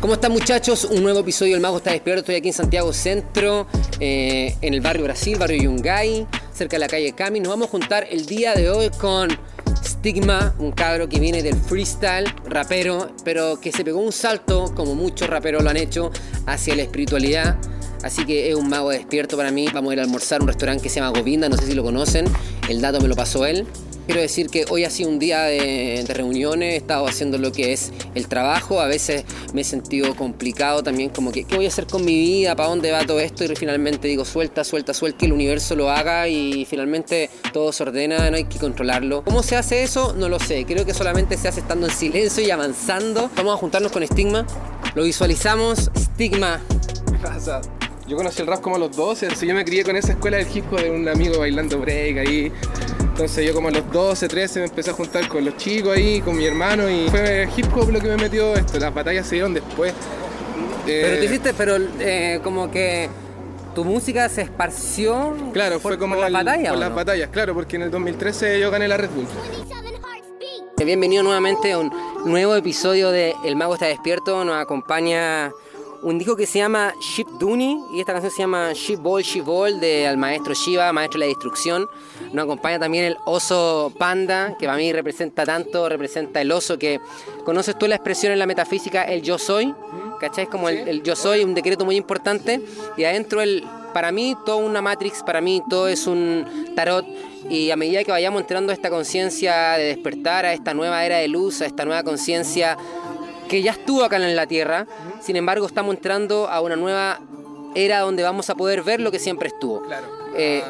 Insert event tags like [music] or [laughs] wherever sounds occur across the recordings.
¿Cómo están muchachos? Un nuevo episodio del Mago está despierto. Estoy aquí en Santiago Centro, eh, en el barrio Brasil, barrio Yungay, cerca de la calle Cami. Nos vamos a juntar el día de hoy con Stigma, un cabro que viene del freestyle, rapero, pero que se pegó un salto, como muchos raperos lo han hecho, hacia la espiritualidad. Así que es un mago despierto para mí. Vamos a ir a almorzar a un restaurante que se llama Govinda, no sé si lo conocen. El dato me lo pasó él. Quiero decir que hoy ha sido un día de, reuniones, he estado haciendo lo que es el trabajo, a veces me he sentido complicado también, como que, ¿qué voy a hacer con mi vida? ¿Para dónde va todo esto? Y finalmente digo, suelta, suelta, suelta, que el universo lo haga y finalmente todo se ordena, no hay que controlarlo. ¿Cómo se hace eso? No lo sé, creo que solamente se hace estando en silencio y avanzando. Vamos a juntarnos con Stigma, lo visualizamos, Stigma. ¿Qué pasa? Yo conocí el rap como a los 12, yo me crié con esa escuela del hip hop de un amigo bailando break ahí. Entonces yo como a los 12, 13 me empecé a juntar con los chicos ahí, con mi hermano y fue hip hop lo que me metió esto. Las batallas se dieron después. pero te hiciste, pero eh, como que tu música se esparció. Claro, fue como las batallas. Por las batallas, claro, porque en el 2013 yo gané la Red Bull. Bienvenido nuevamente a un nuevo episodio de El Mago está despierto. Nos acompaña un disco que se llama Ship Duni y esta canción se llama Ship Ball, Ship Ball de al maestro Shiva, maestro de la destrucción. Nos acompaña también el oso panda, que para mí representa tanto, representa el oso que conoces tú la expresión en la metafísica, el yo soy, ¿cachai? Es como el, yo soy, un decreto muy importante y adentro el, para mí todo una matrix, para mí todo es un tarot y a medida que vayamos entrando a esta conciencia de despertar, a esta nueva era de luz, a esta nueva conciencia que ya estuvo acá en la Tierra, sin embargo estamos entrando a una nueva era donde vamos a poder ver lo que siempre estuvo. Claro. Eh,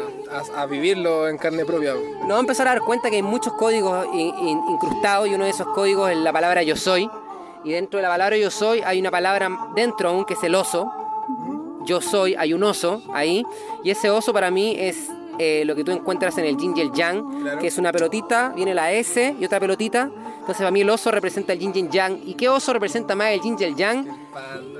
a, vivirlo en carne propia. Nos vamos a empezar a dar cuenta que hay muchos códigos incrustados y uno de esos códigos es la palabra yo soy. Y dentro de la palabra yo soy hay una palabra dentro aún que es el oso. Yo soy, hay un oso ahí. Y ese oso para mí es eh, lo que tú encuentras en el yin y el yang, que es una pelotita, viene la S y otra pelotita. Entonces para mí el oso representa el yin y el yang. ¿Y qué oso representa más el yin y el yang?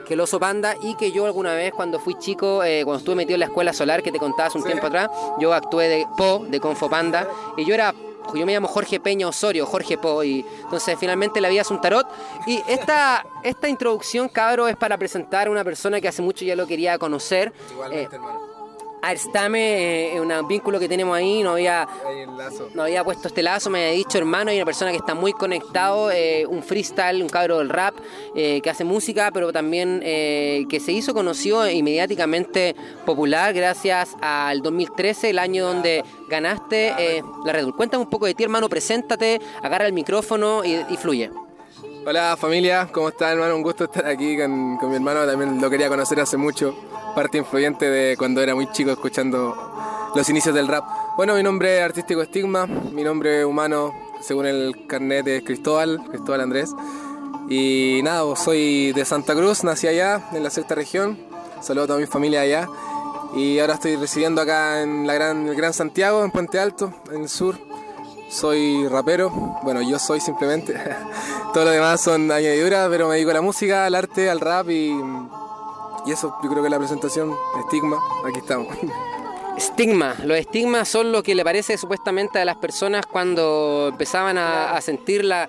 Que el oso panda y que yo alguna vez cuando fui chico, eh, cuando estuve metido en la escuela solar que te contabas un tiempo atrás, yo actué de Po, de Confo Panda, y yo era yo me llamo Jorge Peña Osorio, Jorge Po, y entonces finalmente la vida es un tarot. Y esta, esta introducción, cabro, es para presentar a una persona que hace mucho ya lo quería conocer. Igualmente, hermano Arstame, eh, un vínculo que tenemos ahí, no había, no había puesto este lazo, me había dicho hermano, hay una persona que está muy conectado, eh, un freestyle, un cabro del rap, eh, que hace música, pero también que se hizo conocido e inmediatamente popular gracias al 2013, el año donde ganaste la Red Bull. Cuéntame un poco de ti, hermano, preséntate, agarra el micrófono y, fluye. Hola familia, ¿cómo estás hermano? Un gusto estar aquí con, con mi hermano, también lo quería conocer hace mucho parte influyente de cuando era muy chico escuchando los inicios del rap. Bueno, mi nombre artístico Estigma, mi nombre humano, según el carnet, es Cristóbal, Cristóbal Andrés. Y nada, soy de Santa Cruz, nací allá, en la sexta región. Saludo a toda mi familia allá. Y ahora estoy residiendo acá en la gran, el Gran Santiago, en Puente Alto, en el sur. Soy rapero, bueno, yo soy simplemente. [laughs] Todo lo demás son añadiduras, pero me dedico a la música, al arte, al rap y y eso yo creo que la presentación, estigma, aquí estamos. Estigma, los estigmas son lo que le parece supuestamente a las personas cuando empezaban a, sentir la...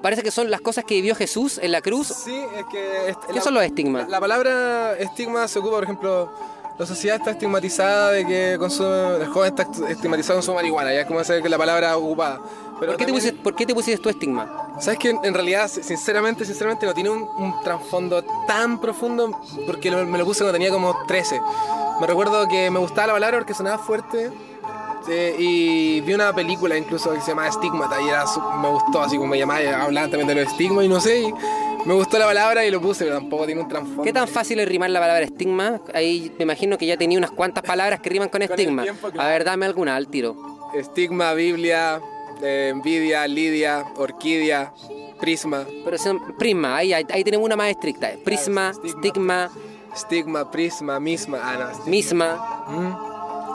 Parece que son las cosas que vivió Jesús en la cruz. Sí, es que... ¿Qué son los estigmas? La, palabra estigma se ocupa, por ejemplo, la sociedad está estigmatizada de que consume, el joven está estigmatizado con su marihuana, ya es como saber que la palabra ocupada. ¿Por, qué te pusiste, ¿Por qué te pusiste tu estigma? Sabes que en realidad, sinceramente, sinceramente no tiene un, trasfondo tan profundo porque me lo puse cuando tenía como 13. Me recuerdo que me gustaba la palabra porque sonaba fuerte eh, y vi una película incluso que se llama Estigmata y era, me gustó, así como me llamaba, hablaban también de los estigmas y no sé. Y me gustó la palabra y lo puse, pero tampoco tiene un trasfondo. ¿Qué tan fácil es rimar la palabra estigma? Ahí me imagino que ya tenía unas cuantas palabras que riman con, [laughs] estigma. A ver, dame alguna al tiro. Estigma, Biblia, envidia, lidia, orquídea, prisma. Pero son prisma, ahí, ahí, tenemos una más estricta. Prisma, estigma. Estigma, prisma, misma. Ah, misma. Mm.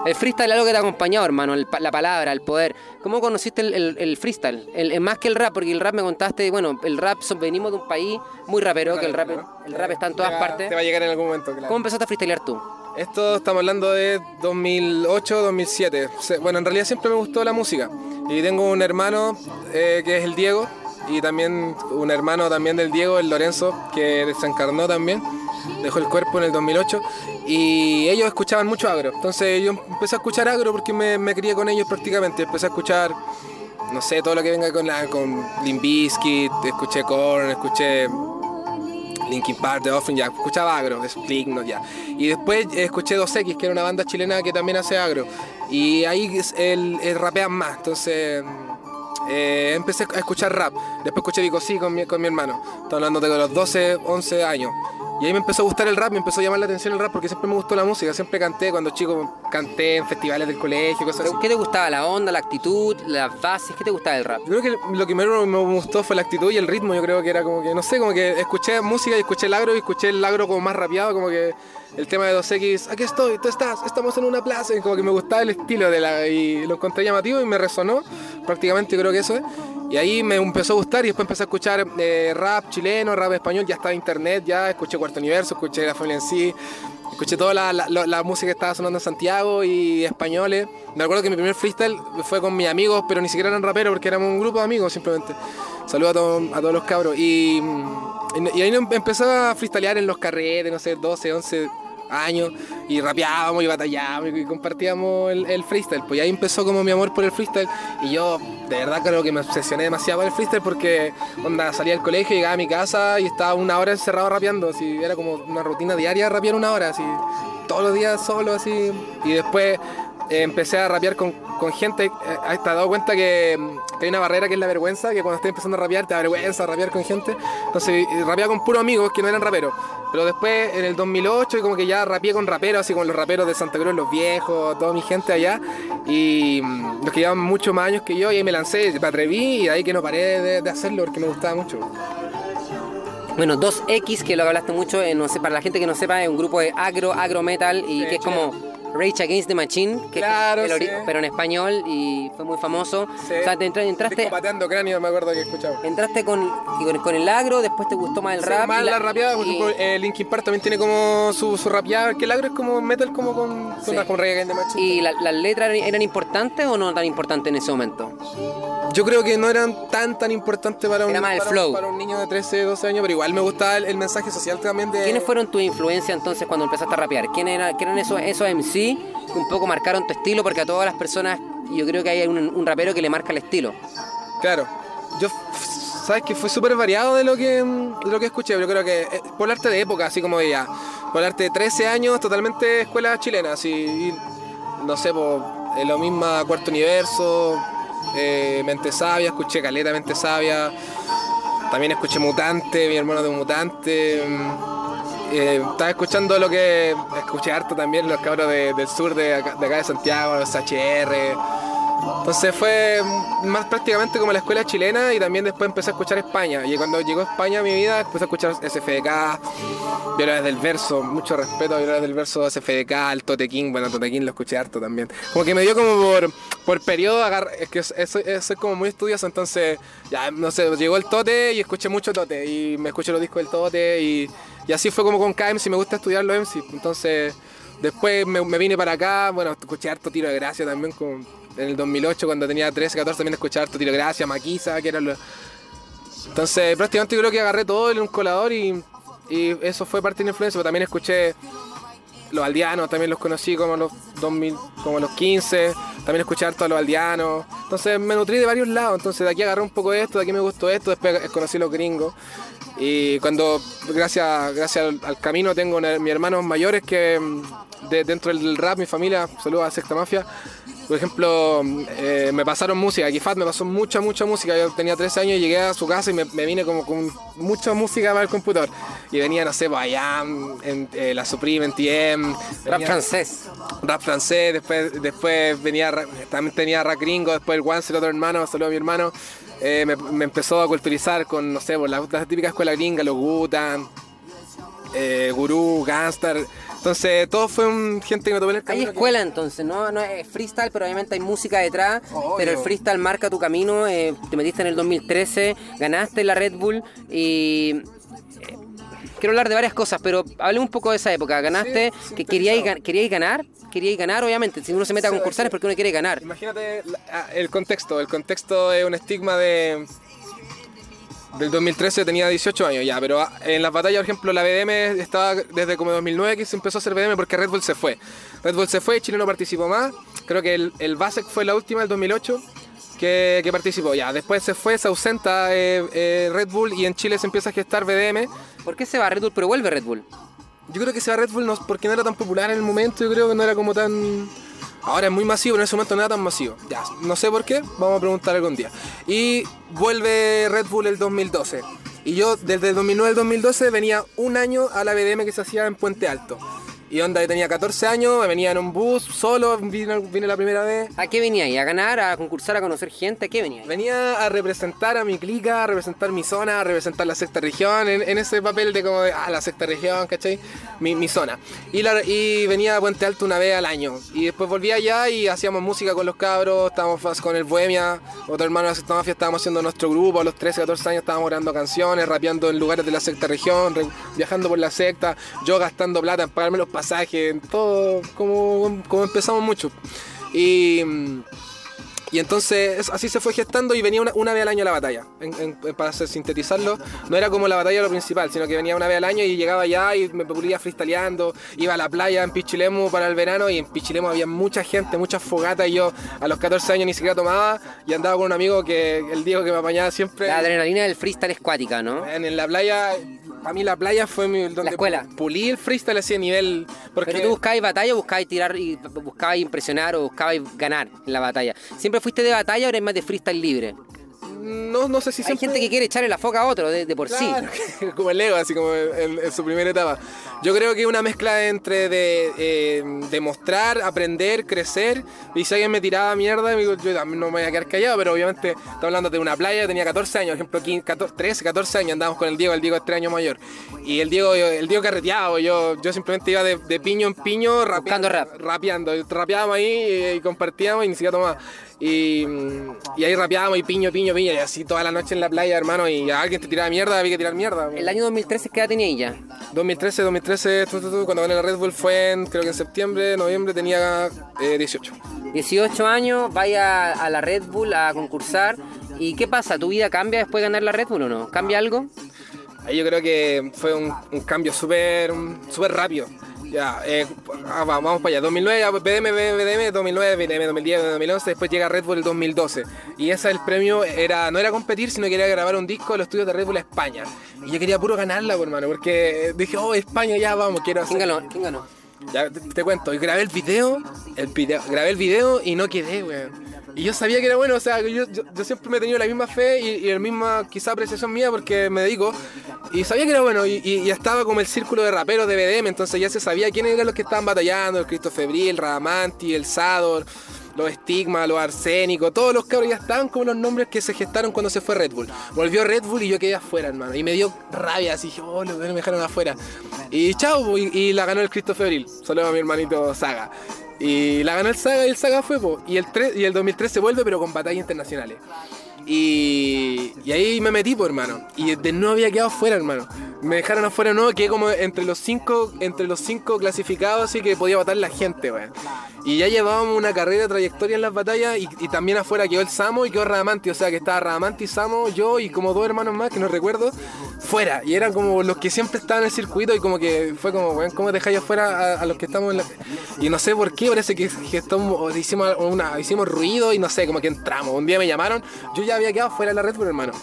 El freestyle es algo que te ha acompañado, hermano, la palabra, el poder. ¿Cómo conociste el, freestyle? El, más que el rap, porque el rap me contaste, bueno, el rap, venimos de un país muy rapero, que el rap, el rap está en todas partes. Te va a llegar en algún momento, claro. ¿Cómo empezaste a freestylear tú? Esto estamos hablando de 2008, 2007. Bueno, en realidad siempre me gustó la música. Y tengo un hermano eh, que es el Diego, y también un hermano también del Diego, el Lorenzo, que desencarnó también, dejó el cuerpo en el 2008 y ellos escuchaban mucho agro. Entonces yo empecé a escuchar agro porque me, crié con ellos prácticamente, empecé a escuchar no sé, todo lo que venga con la con Limp Bizkit, escuché Korn, escuché Linkin Park, The Offering, ya, escuchaba agro, Slipknot, ya. Y después escuché 2X, que era una banda chilena que también hace agro. Y ahí él, rapean más, entonces eh, empecé a escuchar rap. Después escuché Vico Sí con mi, con mi hermano. Estoy hablando de los 12, 11 años. Y ahí me empezó a gustar el rap, me empezó a llamar la atención el rap porque siempre me gustó la música, siempre canté cuando chico, canté en festivales del colegio, cosas así. ¿Qué te gustaba? ¿La onda, la actitud, las bases? ¿Qué te gustaba del rap? Yo creo que lo que primero me gustó fue la actitud y el ritmo, yo creo que era como que, no sé, como que escuché música y escuché el agro y escuché el agro como más rapeado, como que el tema de 2X, aquí estoy, tú estás, estamos en una plaza, y como que me gustaba el estilo de la, y lo encontré llamativo y me resonó, prácticamente creo que eso es. Y ahí me empezó a gustar y después empecé a escuchar eh, rap chileno, rap español, ya estaba internet, ya escuché Cuarto Universo, escuché La Familia en sí, escuché toda la, música que estaba sonando en Santiago y españoles. Me acuerdo que mi primer freestyle fue con mis amigos, pero ni siquiera eran raperos porque éramos un grupo de amigos simplemente. Saludos a, a todos los cabros. Y, y, ahí empezó a freestylear en los carretes, no sé, 12, 11 años y rapeábamos y batallábamos y compartíamos el, freestyle. Pues ahí empezó como mi amor por el freestyle y yo de verdad creo que me obsesioné demasiado con el freestyle porque onda, salía del colegio, llegaba a mi casa y estaba una hora encerrado rapeando, así era como una rutina diaria rapear una hora, así todos los días solo así y después eh, empecé a rapear con, con gente, eh, te has dado cuenta que, que, hay una barrera que es la vergüenza, que cuando estás empezando a rapear te da vergüenza rapear con gente. Entonces eh, rapeaba con puros amigos que no eran raperos. Pero después en el 2008 como que ya rapeé con raperos, así como los raperos de Santa Cruz, los viejos, toda mi gente allá. Y mm, los que llevan muchos más años que yo, y ahí me lancé, me atreví y ahí que no paré de, de hacerlo porque me gustaba mucho. Bueno, 2X, que lo hablaste mucho, no sé, para la gente que no sepa, es un grupo de agro, agro metal y que es como Rage Against the Machine, que claro, pero en español y fue muy famoso. O sea, te entraste. pateando cráneo, me acuerdo que escuchaba. Entraste con, con, el agro, después te gustó más el rap. Más la, rapeada, por ejemplo, eh, Linkin Park también tiene como su, su rapeada, que el agro es como metal como con, con, Rage Against the Machine. ¿Y las letras eran importantes o no tan importantes en ese momento? Yo creo que no eran tan tan importantes para un, para, un niño de 13, 12 años, pero igual me gustaba el, mensaje social también de... ¿Quiénes fueron tu influencia entonces cuando empezaste a rapear? ¿Quién era, ¿Quién eran esos, esos MC que un poco marcaron tu estilo? Porque a todas las personas yo creo que hay un, rapero que le marca el estilo. Claro, yo sabes que fue súper variado de lo que de lo que escuché. Yo creo que eh, por arte de época, así como ella, por arte de 13 años, totalmente escuela chilena, así, no sé, por, lo misma Cuarto Universo, eh, Mente Sabia, escuché Caleta Mente Sabia, también escuché Mutante, mi hermano de Mutante. Mm, eh, estaba escuchando lo que escuché harto también, los cabros del sur de acá, de Santiago, los HR. Entonces fue más prácticamente como la escuela chilena y también después empecé a escuchar España. Y cuando llegó España a mi vida, empecé a escuchar SFDK, Violadores del Verso, mucho respeto a Violadores del Verso, SFDK, Tote King, bueno, Tote King lo escuché harto también. Como que me dio como por, por periodo, agar, es que soy, como muy estudioso, entonces ya, no sé, llegó el Tote y escuché mucho Tote y me escuché los discos del Tote y, y así fue como con KMC, me gusta estudiar los MC, entonces... Después me, me, vine para acá, bueno, escuché harto tiro de gracia también con, en el 2008, cuando tenía 13, 14, también escuché harto tiro gracia, maquisa, que era lo... Entonces, prácticamente creo que agarré todo en un colador y, eso fue parte de la influencia, pero también escuché los aldeanos, también los conocí como los 2000, como los 15, también escuché harto a los aldeanos. Entonces me nutrí de varios lados, entonces de aquí agarré un poco de esto, de aquí me gustó esto, después conocí a los gringos. Y cuando, gracias, gracias al, camino, tengo mis hermanos mayores que mm, de, dentro del rap, mi familia, saludos a Sexta Mafia, por ejemplo, eh, me pasaron música, Kifat me pasó mucha, mucha música. Yo tenía 13 años y llegué a su casa y me, vine como con mucha música para el computador. Y venía, no sé, Bayam, en, eh, la Supreme, en TM. Rap francés. Rap francés, después, después venía, también tenía rap gringo, después el Once, el otro hermano, saludo a mi hermano. Eh, me, empezó a culturizar con, no sé, por la, típica escuela gringa, los Gutan, eh, Gurú, Gangstar. Entonces, todo fue un gente que me tomó el camino. Hay escuela entonces, ¿no? No es freestyle, pero obviamente hay música detrás. Pero el freestyle marca tu camino. Eh, te metiste en el 2013, ganaste la Red Bull y eh, quiero hablar de varias cosas, pero hablemos un poco de esa época. Ganaste, que queríais, queríais ganar, queríais ganar, obviamente. Si uno se mete a concursar es porque uno quiere ganar. Imagínate ah, el contexto. El contexto es un estigma de Del 2013 tenía 18 años ya, pero en las batallas, por ejemplo, la BDM estaba desde como 2009 que se empezó a hacer BDM porque Red Bull se fue. Red Bull se fue, Chile no participó más. Creo que el, el Basec fue la última, el 2008, que, que participó. Ya, después se fue, se ausenta eh, eh, Red Bull y en Chile se empieza a gestar BDM. ¿Por qué se va Red Bull pero vuelve Red Bull? Yo creo que se va Red Bull no, porque no era tan popular en el momento, yo creo que no era como tan... Ahora es muy masivo, en ese momento no era tan masivo. Ya, no sé por qué, vamos a preguntar algún día. Y vuelve Red Bull el 2012. Y yo desde el 2009 al 2012 venía un año a la BDM que se hacía en Puente Alto. Y onda, yo tenía 14 años, me venía en un bus solo, vine, vine la primera vez. ¿A qué venía ahí? ¿A ganar? ¿A concursar? ¿A conocer gente? ¿A qué venía ahí? Venía a representar a mi clica, a representar mi zona, a representar la sexta región, en, en ese papel de como de, ah, la sexta región, ¿cachai? Mi, mi zona. Y, la- y venía a Puente Alto una vez al año. Y después volví allá y hacíamos música con los cabros, estábamos con el Bohemia, otro hermano de la sexta mafia, estábamos haciendo nuestro grupo, a los 13, 14 años estábamos grabando canciones, rapeando en lugares de la sexta región, re- viajando por la secta, yo gastando plata en pagarme los pasajes, en todo, como, como empezamos mucho. Y... y entonces es- así se fue gestando y venía una, una vez al año la batalla. En- en- para sintetizarlo, no era como la batalla lo principal, sino que venía una vez al año y llegaba allá y me pulía freestyleando. Iba a la playa en Pichilemu para el verano y en Pichilemu había mucha gente, muchas fogatas y yo a los 14 años ni siquiera tomaba y andaba con un amigo que, el Diego que me apañaba siempre. La adrenalina del freestyle es cuática, ¿no? En, en la playa, para mí la playa fue mi, donde escuela. pulí el freestyle así a nivel... Porque Pero tú buscabas batalla buscabas tirar y buscabas impresionar o buscabas ganar en la batalla. ¿Siempre fuiste de batalla o eres más de freestyle libre? no, no sé si Hay siempre... gente que quiere echarle la foca a otro de, de por Claro, sí. [laughs] como el Lego, así como en, en su primera etapa. Yo creo que es una mezcla entre de eh, demostrar, aprender, crecer. Y si alguien me tiraba mierda, digo, yo también no me voy a quedar callado, pero obviamente estamos hablando de una playa, tenía 14 años, por ejemplo, 15, 14, 13, 14 años, andábamos con el Diego, el Diego es 3 años mayor. Y el Diego, el Diego carreteado, yo, yo simplemente iba de, de piño en piño, Buscando rap. rapeando. Rapeábamos ahí y, y compartíamos y ni siquiera tomaba. Y, y ahí rapeábamos y piño, piño, piño, y así toda la noche en la playa, hermano, y a alguien te tiraba mierda, había que tirar mierda. El año 2013, ¿qué edad tenía ella? 2013, 2013, tu, tu, tu, cuando gané la Red Bull fue en, creo que en septiembre, noviembre, tenía eh, 18. 18 años, vaya a la Red Bull a concursar. ¿Y qué pasa? ¿Tu vida cambia después de ganar la Red Bull o no? ¿Cambia algo? Ahí yo creo que fue un, un cambio súper súper rápido. Ya, eh, ah, va, vamos para allá. 2009, ya, BDM, BDM, 2009, BDM, 2010, 2011, después llega Red Bull el 2012. Y ese el premio era no era competir, sino que era grabar un disco de los estudios de Red Bull España. Y yo quería puro ganarla, por hermano, porque dije, oh, España, ya vamos, quiero hacer. ¿Quién ganó? ¿Quién ganó? Ya te, cuento, grabé el video, el video, grabé el video y no quedé, weón. Y yo sabía que era bueno, o sea, yo, yo, yo siempre me he tenido la misma fe y, y la misma quizá apreciación mía porque me dedico. Y sabía que era bueno y estaba como el círculo de raperos de BDM, entonces ya se sabía quiénes eran los que estaban batallando, el Cristo Febril, el Radamanti, el Sador, los Estigmas, los Arsénicos, todos los cabros ya estaban como los nombres que se gestaron cuando se fue Red Bull. Volvió Red Bull y yo quedé afuera, hermano. Y me dio rabia, así dije, oh, los me dejaron afuera. Y chao, y, la ganó el Cristo Febril. Solo a mi hermanito Saga. Y la ganó el Saga y el Saga fue, po. Y el, tre- y el 2013 vuelve, pero con batallas internacionales. Y, y ahí me metí, pues, hermano. Y de nuevo había quedado fuera, hermano. Me dejaron afuera, no, quedé como entre los cinco, entre los cinco clasificados, así que podía votar la gente, weón. Y ya llevábamos una carrera, trayectoria en las batallas, y, y también afuera quedó el Samo y quedó Radamanti. O sea que estaba Radamanti, Samo, yo y como dos hermanos más, que no recuerdo, fuera. Y eran como los que siempre estaban en el circuito, y como que fue como, weón, ¿cómo dejáis afuera a, a los que estamos en la. Y no sé por qué, parece que, que estamos- hicimos, una, hicimos ruido y no sé, como que entramos. Un día me llamaron, yo ya había quedado fuera de la red, pero hermano.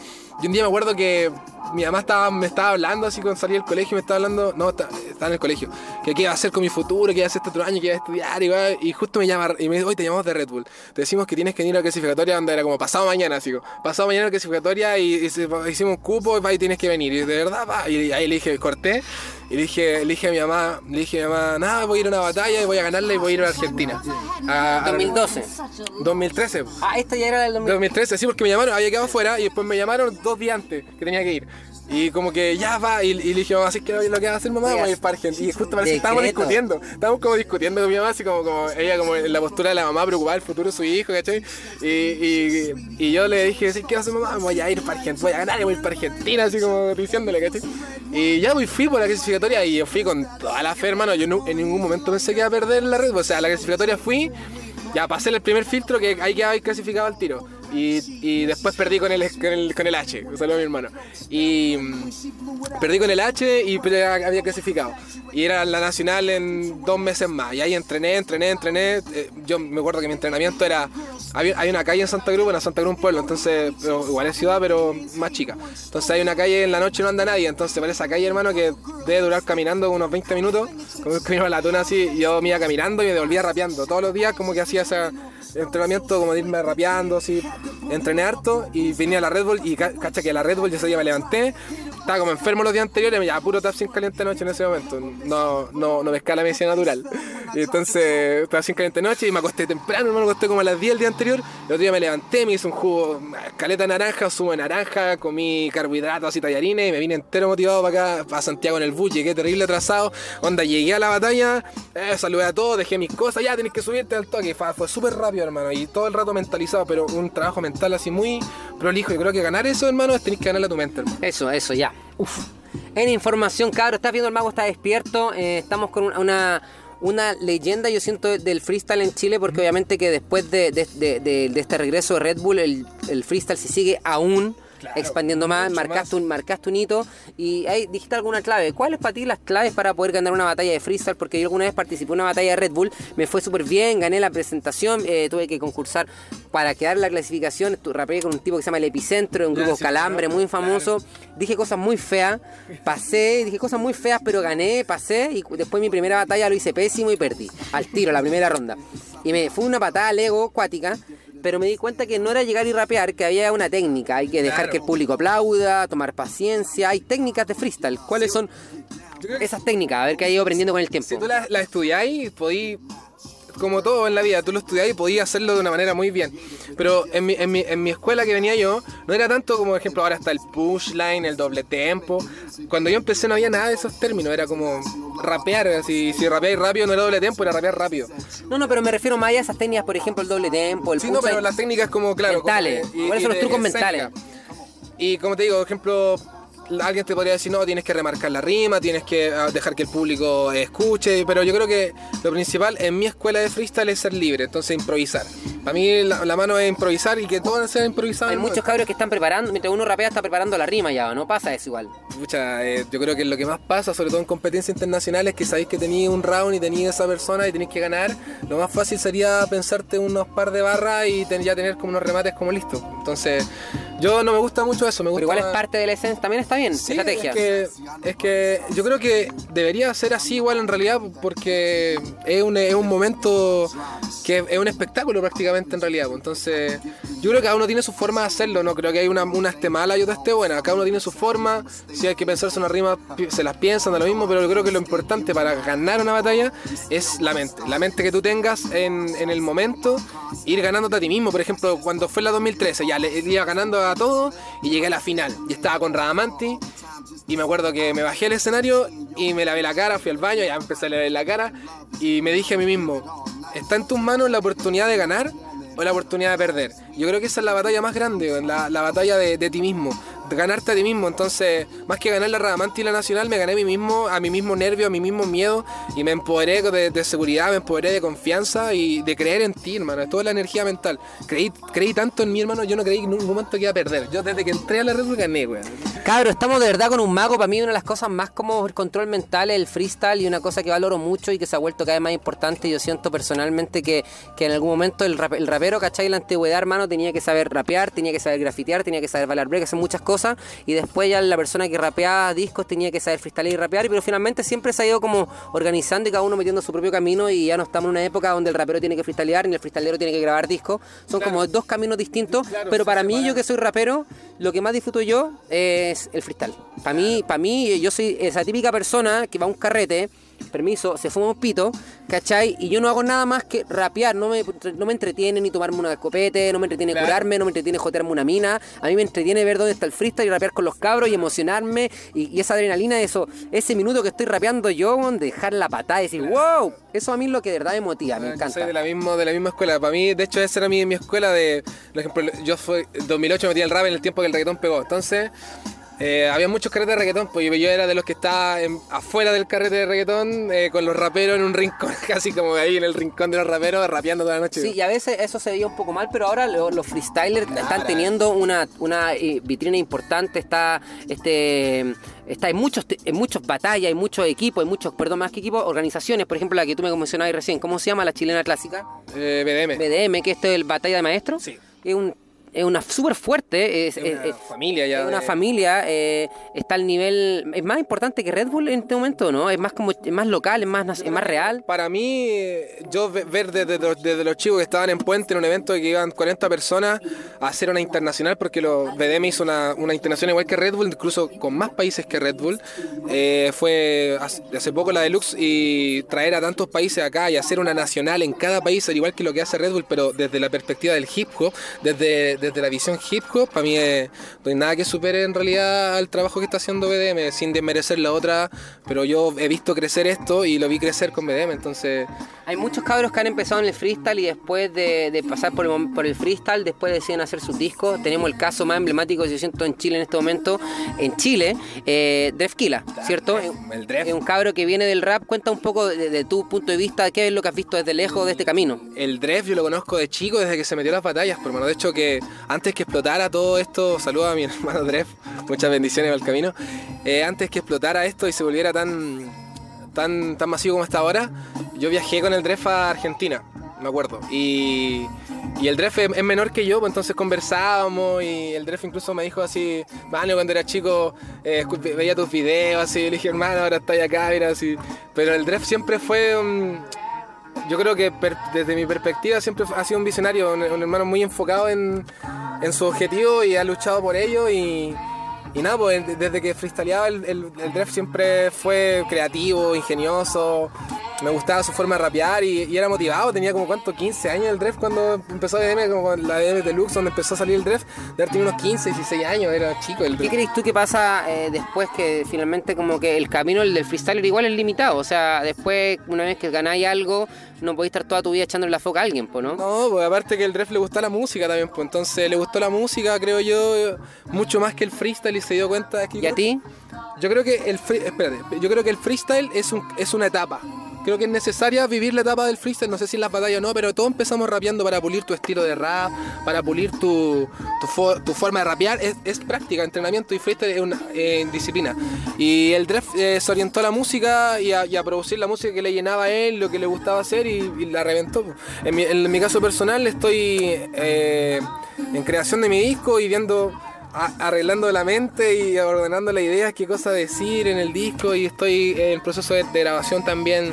Y un día me acuerdo que mi mamá estaba, me estaba hablando así cuando salí del colegio, me estaba hablando, no, está- estaba en el colegio, que qué iba a hacer con mi futuro, que iba a hacer este otro año, que iba a estudiar, y, justo me llama, y me dice, hoy te llamamos de Red Bull, te decimos que tienes que ir a la clasificatoria donde era como pasado mañana, así como, pasado mañana a la clasificatoria y, y se- hicimos un cupo y, va, y tienes que venir, y de verdad, va, y ahí le dije, corté, y le dije, le dije a mi mamá, le dije a mi mamá, nada, voy a ir a una batalla y voy a ganarla y voy a ir a Argentina. A- a- 2012. 2013. Ah, esta ya era del 2012. 2013, sí, porque me llamaron, había quedado fuera y después me llamaron dos días antes que tenía que ir. Y como que ya va, y, y le dije, mamá, así que lo que va a hacer mamá, voy a ir para Argentina. Y justo parece que estábamos discutiendo, estábamos como discutiendo con mi mamá, así como, como ella como en la postura de la mamá preocupada del futuro de su hijo, ¿cachai? Y, y, y yo le dije, sí, ¿qué va a hacer mamá? Voy a ir para Argentina, voy a ganar y voy a ir para Argentina, así como diciéndole, ¿cachai? Y ya pues, fui por la clasificatoria y yo fui con toda la fe, hermano, yo no- en ningún momento pensé que iba a perder la red, o sea, la clasificatoria fui, ya pasé el primer filtro que ahí quedaba clasificado al tiro. Y, después perdí con el, con el, con el H, un saludo a mi hermano. Y mm, perdí con el H y había clasificado. Y era la nacional en dos meses más. Y ahí entrené, entrené, entrené. Eh, yo me acuerdo que mi entrenamiento era. Hay una calle en Santa Cruz, bueno, Santa Cruz un pueblo, entonces, igual es ciudad, pero más chica. Entonces hay una calle en la noche no anda nadie. Entonces para esa calle, hermano, que debe durar caminando unos 20 minutos. Como que a la tuna así, yo me iba caminando y me devolvía rapeando. Todos los días como que hacía ese entrenamiento como irme rapeando, así. Entrené harto y venía a la Red Bull y ca- cacha que la Red Bull yo ese día me levanté. Estaba como enfermo los días anteriores, me llevaba puro tap sin caliente noche en ese momento. No, no, no pescaba la medicina natural. Y entonces estaba sin caliente noche y me acosté temprano, me acosté como a las 10 del día anterior. El otro día me levanté, me hice un jugo, caleta naranja, zumo de naranja, comí carbohidratos y tallarines y me vine entero motivado para acá, para Santiago en el bus, llegué terrible atrasado. Onda, llegué a la batalla, eh, saludé a todos, dejé mis cosas, ya tenés que subirte al toque. Fue súper rápido, hermano, y todo el rato mentalizado, pero un trabajo mental así muy prolijo. Yo creo que ganar eso, hermano, es tenés que ganarle a tu mente, hermano. Eso, eso, ya. Uf. En información, cabro, estás viendo el mago está despierto. eh, estamos con una, una, leyenda, yo siento, del freestyle en Chile, porque obviamente que después de, de- de- de- de este regreso de Red Bull, el, el freestyle se sigue aún Claro, expandiendo más, marcaste más. un, marcaste un hito y ahí dijiste alguna clave. ¿Cuáles para ti las claves para poder ganar una batalla de freestyle? Porque yo alguna vez participé en una batalla de Red Bull, me fue súper bien, gané la presentación, eh, tuve que concursar para quedar en la clasificación, rapeé con un tipo que se llama El Epicentro, un grupo Calambre, muy famoso. Dije cosas muy feas, pasé, dije cosas muy feas, pero gané, pasé y después mi primera batalla lo hice pésimo y perdí. Al tiro, la primera ronda. Y me fue una patada al ego cuática, pero me di cuenta que no era llegar y rapear, que había una técnica. Hay que dejar Claro. que el público aplauda, tomar paciencia. Hay técnicas de freestyle. ¿Cuáles son esas técnicas? A ver qué he ido aprendiendo con el tiempo. Si tú la, la estudiáis, podí, como todo en la vida, tú lo estudiáis y podías hacerlo de una manera muy bien. Pero en mi, en, mi, en mi escuela que venía yo, no era tanto como, por ejemplo, ahora está el push line, el doble tempo. Cuando yo empecé no había nada de esos términos, era como rapear. Si, si rapeáis rápido no era doble tempo, era rapear rápido. No, no, pero me refiero más a esas técnicas, por ejemplo, el doble tempo, el Sí, no, pero las técnicas como, claro. como Mentales. ¿Cuáles son los trucos mentales? Y como te digo, por ejemplo, alguien te podría decir, no, tienes que remarcar la rima, tienes que ah, dejar que el público escuche, pero yo creo que lo principal en mi escuela de freestyle es ser libre, entonces improvisar. Para mí la, la mano es improvisar y que todo sea improvisado. Hay muchos cabros que están preparando, mientras uno rapea está preparando la rima ya, ¿no? Pasa eso igual. Pucha, eh, yo creo que lo que más pasa, sobre todo en competencias internacionales, es que sabéis que tenéis un round y tenéis esa persona y tenéis que ganar. Lo más fácil sería pensarte unos par de barras y ten- ya tener como unos remates como listos. Entonces, yo no me gusta mucho eso. Me gusta Pero igual es parte de la esencia, también está bien, Sí, estrategia. Es que, es que yo creo que debería ser así igual en realidad porque es un, es un momento que es un espectáculo prácticamente en realidad. pues. Entonces yo creo que cada uno tiene su forma de hacerlo, no creo que hay una, una esté mala y otra esté buena. Cada uno tiene su forma, si hay que pensarse una rima se las piensan, da lo mismo, pero yo creo que lo importante para ganar una batalla es la mente. La mente que tú tengas en, en el momento, ir ganándote a ti mismo. Por ejemplo, cuando fue la 2013, ya le iba ganando a todo y llegué a la final. Y estaba con Radamanti y me acuerdo que me bajé al escenario y me lavé la cara, fui al baño, ya empecé a lavar la cara y me dije a mí mismo, ¿está en tus manos la oportunidad de ganar o la oportunidad de perder? Yo creo que esa es la batalla más grande, la, la batalla de, de ti mismo, de ganarte a ti mismo. Entonces, más que ganar la Radamanti y la Nacional, me gané a mí mismo, a mi mismo nervio, a mi mismo miedo y me empoderé de, de seguridad, me empoderé de confianza y de creer en ti, hermano. Es toda la energía mental. Creí, creí tanto en mí, hermano, yo no creí en un momento que iba a perder. Yo desde que entré a la Red gané, weón. Cabro, estamos de verdad con un mago. Para mí, una de las cosas más como el control mental el freestyle y una cosa que valoro mucho y que se ha vuelto cada vez más importante. Yo siento personalmente que, que en algún momento el, rap- el rapero, ¿cachai? La antigüedad, hermano, tenía que saber rapear, tenía que saber grafitear, tenía que saber bailar break, hacer muchas cosas. Y después ya la persona que rapeaba discos tenía que saber freestyle y rapear. Pero finalmente siempre se ha ido como organizando y cada uno metiendo su propio camino. Y ya no estamos en una época donde el rapero tiene que freestylear ni el freestylero tiene que grabar discos. Son Claro. como dos caminos distintos. Claro, pero para mí, yo que soy rapero, lo que más disfruto yo es el freestyle. Para mí, para mí, yo soy esa típica persona que va a un carrete, permiso, se fuma un pito, ¿cachai? Y yo no hago nada más que rapear, no me, no me entretiene ni tomarme una escopete, no me entretiene Claro. curarme, no me entretiene jotearme una mina, a mí me entretiene ver dónde está el freestyle y rapear con los cabros y emocionarme y, y esa adrenalina, eso, ese minuto que estoy rapeando yo, dejar la patada y decir, wow, eso a mí es lo que de verdad me motiva, me Yo encanta. Soy de la, misma, de la misma escuela. Para mí, de hecho, esa era mi, mi escuela de. Por ejemplo, yo fui. 2008 metí el rap en el tiempo que el reggaetón pegó. Entonces, Eh, había muchos carretes de reggaetón, pues yo era de los que estaba en- afuera del carrete de reggaetón eh, con los raperos en un rincón, [laughs] casi como ahí en el rincón de los raperos, rapeando toda la noche. Sí, y a veces eso se veía un poco mal, pero ahora lo- los freestylers están teniendo una, una eh, vitrina importante, está este está en muchos en muchos batallas, hay muchos equipos, hay muchos, perdón, más que equipos, organizaciones, por ejemplo la que tú me mencionabas recién, ¿cómo se llama la chilena clásica? Eh, BDM. BDM, que esto es el Batalla de Maestros. Sí. Es un es una súper fuerte, es, una es- familia ya es una de- familia, eh, está al nivel, es más importante que Red Bull en este momento, ¿no? Es más como, es más local, es más, es más real. Para mí, yo ve- ver desde, los- desde los chicos que estaban en Puente en un evento de que iban 40 personas a hacer una internacional, porque los BDM hizo una, una internacional igual que Red Bull, incluso con más países que Red Bull. eh, fue hace, hace poco la Deluxe y traer a tantos países acá y hacer una nacional en cada país, al igual que lo que hace Red Bull, pero desde la perspectiva del hip hop, desde, desde la visión hip hop, para mí eh, no hay nada que supere en realidad al trabajo que está haciendo BDM, sin desmerecer la otra, pero yo he visto crecer esto y lo vi crecer con BDM, entonces... Hay muchos cabros que han empezado en el freestyle y después de, de pasar por el, por el freestyle, después deciden hacer sus discos. Tenemos el caso más emblemático que yo siento en Chile en este momento, en Chile, eh, Drefkila, ¿cierto? El Dref. Es un cabro que viene del rap. Cuenta un poco de, de tu punto de vista, qué es lo que has visto desde lejos de este camino. El Dref yo lo conozco de chico desde que se metió a las batallas, por hermano. De hecho que antes que explotara todo esto, saludo a mi [laughs] hermano Dref, muchas bendiciones al camino. Eh, antes que explotara esto y se volviera tan, tan, tan masivo como está ahora, yo viajé con el Dref a Argentina, me acuerdo. Y, y el Dref es, menor que yo, pues entonces conversábamos y el Dref incluso me dijo así, mano, cuando era chico eh, veía tus videos, así, le dije, hermano, ahora estás acá, mira, así. Pero el Dref siempre fue... un yo creo que desde mi perspectiva siempre ha sido un visionario, un, un hermano muy enfocado en, en su objetivo y ha luchado por ello y, y nada, pues de- desde que freestyleaba el, el, el Dref siempre fue creativo, ingenioso, me gustaba su forma de rapear y, y era motivado, tenía como cuánto, 15 años el Dref cuando empezó DM, como la DM Deluxe donde empezó a salir el Dref, de haber unos 15, 16 años, era chico el ¿Qué Dref. crees tú que pasa eh, después que finalmente como que el camino el del freestyler igual es limitado? O sea, después una vez que ganáis algo, no podéis estar toda tu vida echándole la foca a alguien, pues, ¿no? No, pues aparte que el Dref le gusta la música también, pues entonces le gustó la música, creo yo, mucho más que el freestyle y se dio cuenta. que ¿Y a ti? Yo creo que el free- espérate, yo creo que el freestyle es un, es una etapa. Creo que es necesaria vivir la etapa del freestyle, no sé si en las batallas o no, pero todos empezamos rapeando para pulir tu estilo de rap, para pulir tu, tu, fo- tu forma de rapear. Es, práctica, entrenamiento y freestyle es una disciplina. Y el Dref eh, se orientó a la música y a, producir la música que le llenaba a él, lo que le gustaba hacer y, la reventó. En mi, caso personal estoy eh, en creación de mi disco y viendo arreglando la mente y ordenando las ideas, qué cosa decir en el disco y estoy en proceso de, de grabación también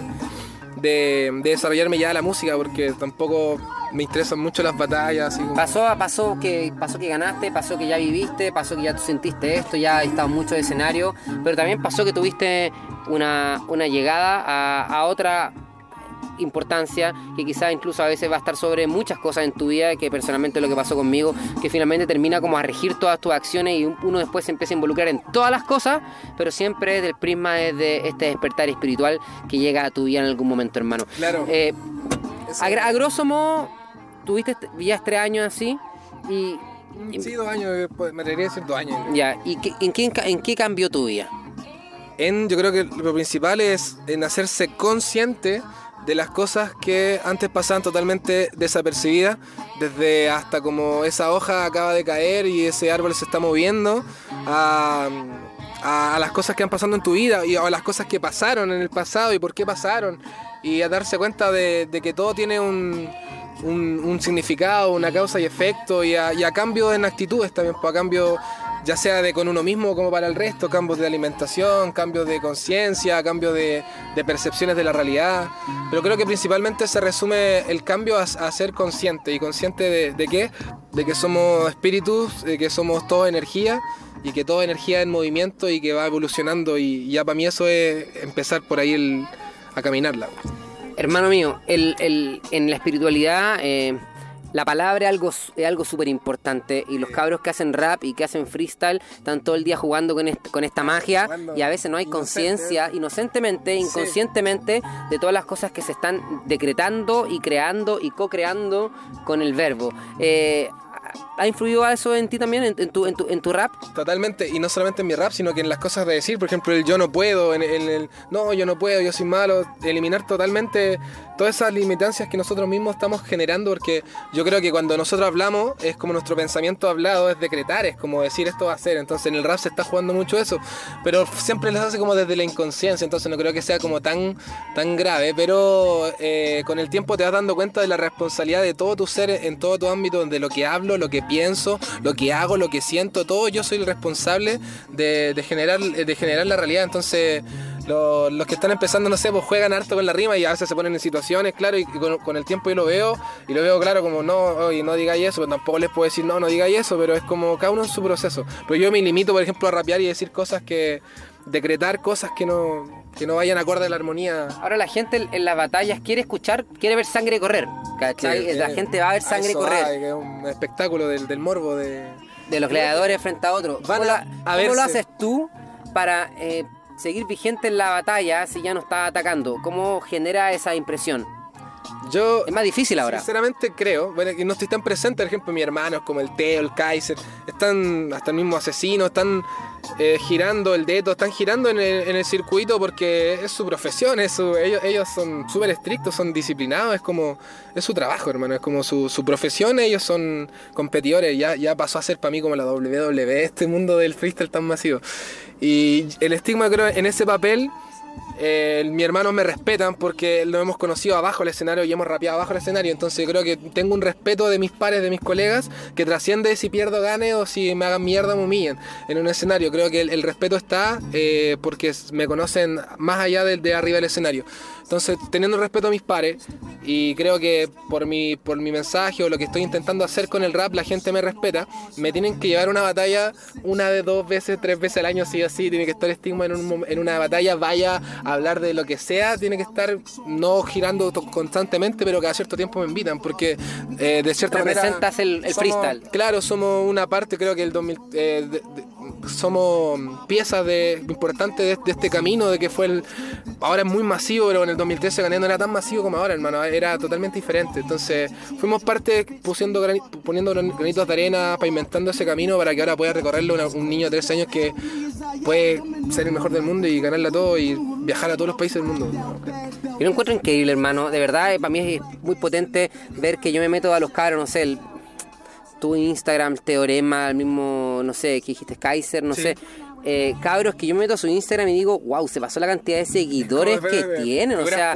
de, de desarrollarme ya la música porque tampoco me interesan mucho las batallas. Pasó, que pasó que ganaste, pasó que ya viviste, pasó que ya tú sentiste esto, ya has estado en muchos escenarios, pero también pasó que tuviste una, una llegada a otra importancia que quizás incluso a veces va a estar sobre muchas cosas en tu vida que personalmente es lo que pasó conmigo que finalmente termina como a regir todas tus acciones y uno después se empieza a involucrar en todas las cosas pero siempre desde el prisma de este despertar espiritual que llega a tu vida en algún momento hermano Claro. Eh, a, grosso modo, tuviste est- ya tres años así y. Sí, dos años, eh, pues, me atrevería a decir dos años. Ya, ¿y qué- en, qué, en qué cambió tu vida? En, yo creo que lo principal es en hacerse consciente de las cosas que antes pasaban totalmente desapercibidas, desde hasta como esa hoja acaba de caer y ese árbol se está moviendo, a, a- las cosas que han pasado en tu vida y a las cosas que pasaron en el pasado y por qué pasaron, y a darse cuenta de, que todo tiene un, un, un significado, una causa y efecto, y a, y a cambio en actitudes también, pues a cambio ya sea de con uno mismo como para el resto, cambios de alimentación, cambios de conciencia, cambios de, percepciones de la realidad. Pero creo que principalmente se resume el cambio a, ser consciente. ¿Y consciente de, qué? De que somos espíritus, de que somos toda energía y que toda energía en movimiento y que va evolucionando. Y ya para mí eso es empezar por ahí a caminarla. Hermano mío, el- en la espiritualidad, eh, la palabra es algo, es algo súper importante. Y los cabros que hacen rap y que hacen freestyle están todo el día jugando con, est- con esta magia. Jugando Y a veces no hay conciencia, inocentemente, inconscientemente, de todas las cosas que se están decretando y creando y co-creando con el verbo. Eh, ¿Ha influido eso en ti también, en, tu, en, tu, en tu rap? Totalmente, y no solamente en mi rap, sino que en las cosas de decir, por ejemplo, el yo no puedo, en, el no, yo no puedo, yo soy malo, eliminar totalmente todas esas limitancias que nosotros mismos estamos generando, porque yo creo que cuando nosotros hablamos es como nuestro pensamiento hablado, es decretar, es como decir esto va a ser, entonces en el rap se está jugando mucho eso, pero siempre les hace como desde la inconsciencia, entonces no creo que sea como tan, tan grave, pero eh, con el tiempo te vas dando cuenta de la responsabilidad de todo tu ser en todo tu ámbito, de lo que hablo, lo que pienso, lo que hago, lo que siento, todo yo soy el responsable de, generar, de generar la realidad. Entonces, los, que están empezando, no sé, pues juegan harto con la rima y a veces se ponen en situaciones, claro, y con, el tiempo yo lo veo, y lo veo claro como, no, oye, no digáis eso, pero tampoco les puedo decir, no, no digáis eso, pero es como cada uno en su proceso. Pero yo me limito, por ejemplo, a rapear y decir cosas que, decretar cosas que no, que no vayan acorde a la armonía. Ahora la gente en las batallas quiere escuchar, quiere ver sangre correr. ¿cachai? la gente va a ver sangre correr. es un espectáculo del, morbo de... De los gladiadores frente a otros. ¿Cómo, lo haces tú para eh, seguir vigente en la batalla si ya no está atacando? ¿Cómo genera esa impresión? Yo, es más difícil ahora. Sinceramente creo, bueno, que no estoy tan presente, por ejemplo, mis hermanos como el Teo, el Kaiser, están hasta el mismo asesino, están eh, girando el dedo, están girando en el, circuito porque es su profesión, es ellos, ellos son súper estrictos, son disciplinados, es como, es su trabajo, hermano, es como su, su profesión, ellos son competidores, ya, ya pasó a ser para mí como la WWE, este mundo del freestyle tan masivo. Y el estigma creo en ese papel eh, mi hermano me respetan porque lo hemos conocido abajo del escenario y hemos rapeado abajo del escenario. Entonces creo que tengo un respeto de mis pares, de mis colegas, que trasciende si pierdo, gane o si me hagan mierda, me humillen en un escenario. Creo que el, respeto está eh, porque me conocen más allá de, de arriba del escenario. Entonces, teniendo respeto a mis pares, y creo que por mi, por mi mensaje o lo que estoy intentando hacer con el rap, la gente me respeta, me tienen que llevar una batalla una de dos veces, tres veces al año, sí o sí, tiene que estar estigma en, un, en una batalla, vaya a hablar de lo que sea, tiene que estar no girando constantemente, pero cada cierto tiempo me invitan, porque eh, de cierta Representas manera... el, el freestyle. Claro, somos una parte, creo que el 2000... Eh, somos piezas de, importantes de, este camino, de que fue el... Ahora es muy masivo, pero en el 2013 ganando era tan masivo como ahora, hermano, era totalmente diferente. Entonces, fuimos parte poniendo granitos de arena, pavimentando ese camino para que ahora pueda recorrerlo un niño de 13 años que puede ser el mejor del mundo y ganarla todo y viajar a todos los países del mundo. Yo lo encuentro increíble, hermano. De verdad, para mí es muy potente ver que yo me meto a los cabros, no sé, tu Instagram, Teorema, el mismo, no sé, que dijiste Kaiser, no sé eh, cabros que yo me meto a su Instagram y digo, wow, se pasó la cantidad de seguidores que tienen. O sea,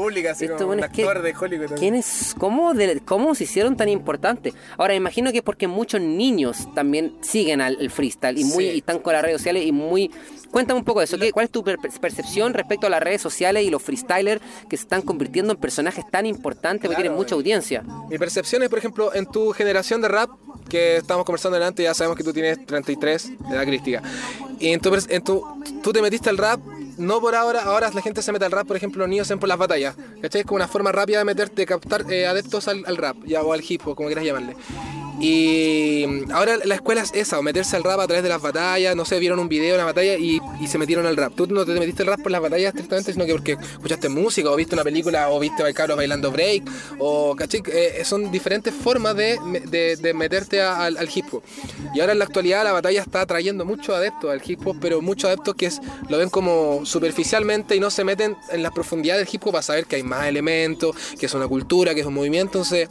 cómo, ¿cómo se hicieron tan importantes? Ahora, imagino que es porque muchos niños también siguen al freestyle y, muy, y están con las redes sociales y muy Cuéntame un poco de eso. ¿Cuál es tu percepción respecto a las redes sociales y los freestylers que se están convirtiendo en personajes tan importantes porque tienen mucha audiencia? Mi percepción es, por ejemplo, en tu generación de rap, que estamos conversando delante, ya sabemos que tú tienes 33 de edad crítica. Y en tu, en tu, tú te metiste al rap no por ahora, ahora la gente se mete al rap, por ejemplo, niños en por las batallas. ¿Cachai? Es una forma rápida de meterte, de captar eh, adeptos al, rap, ya, o al hip hop, como quieras llamarle. Y ahora la escuela es esa, o meterse al rap a través de las batallas, no sé, vieron un video, una batalla y, se metieron al rap. Tú no te metiste al rap por las batallas estrictamente, sino que porque escuchaste música, o viste una película, o viste a cabros bailando break, o ¿cachai? Eh, son diferentes formas de, de, meterte al, hip hop. Y ahora en la actualidad la batalla está atrayendo muchos adeptos al hip hop, pero muchos adeptos que lo ven como superficialmente y no se meten en la profundidad del hip hop para saber que hay más elementos, que es una cultura, que es un movimiento. Entonces,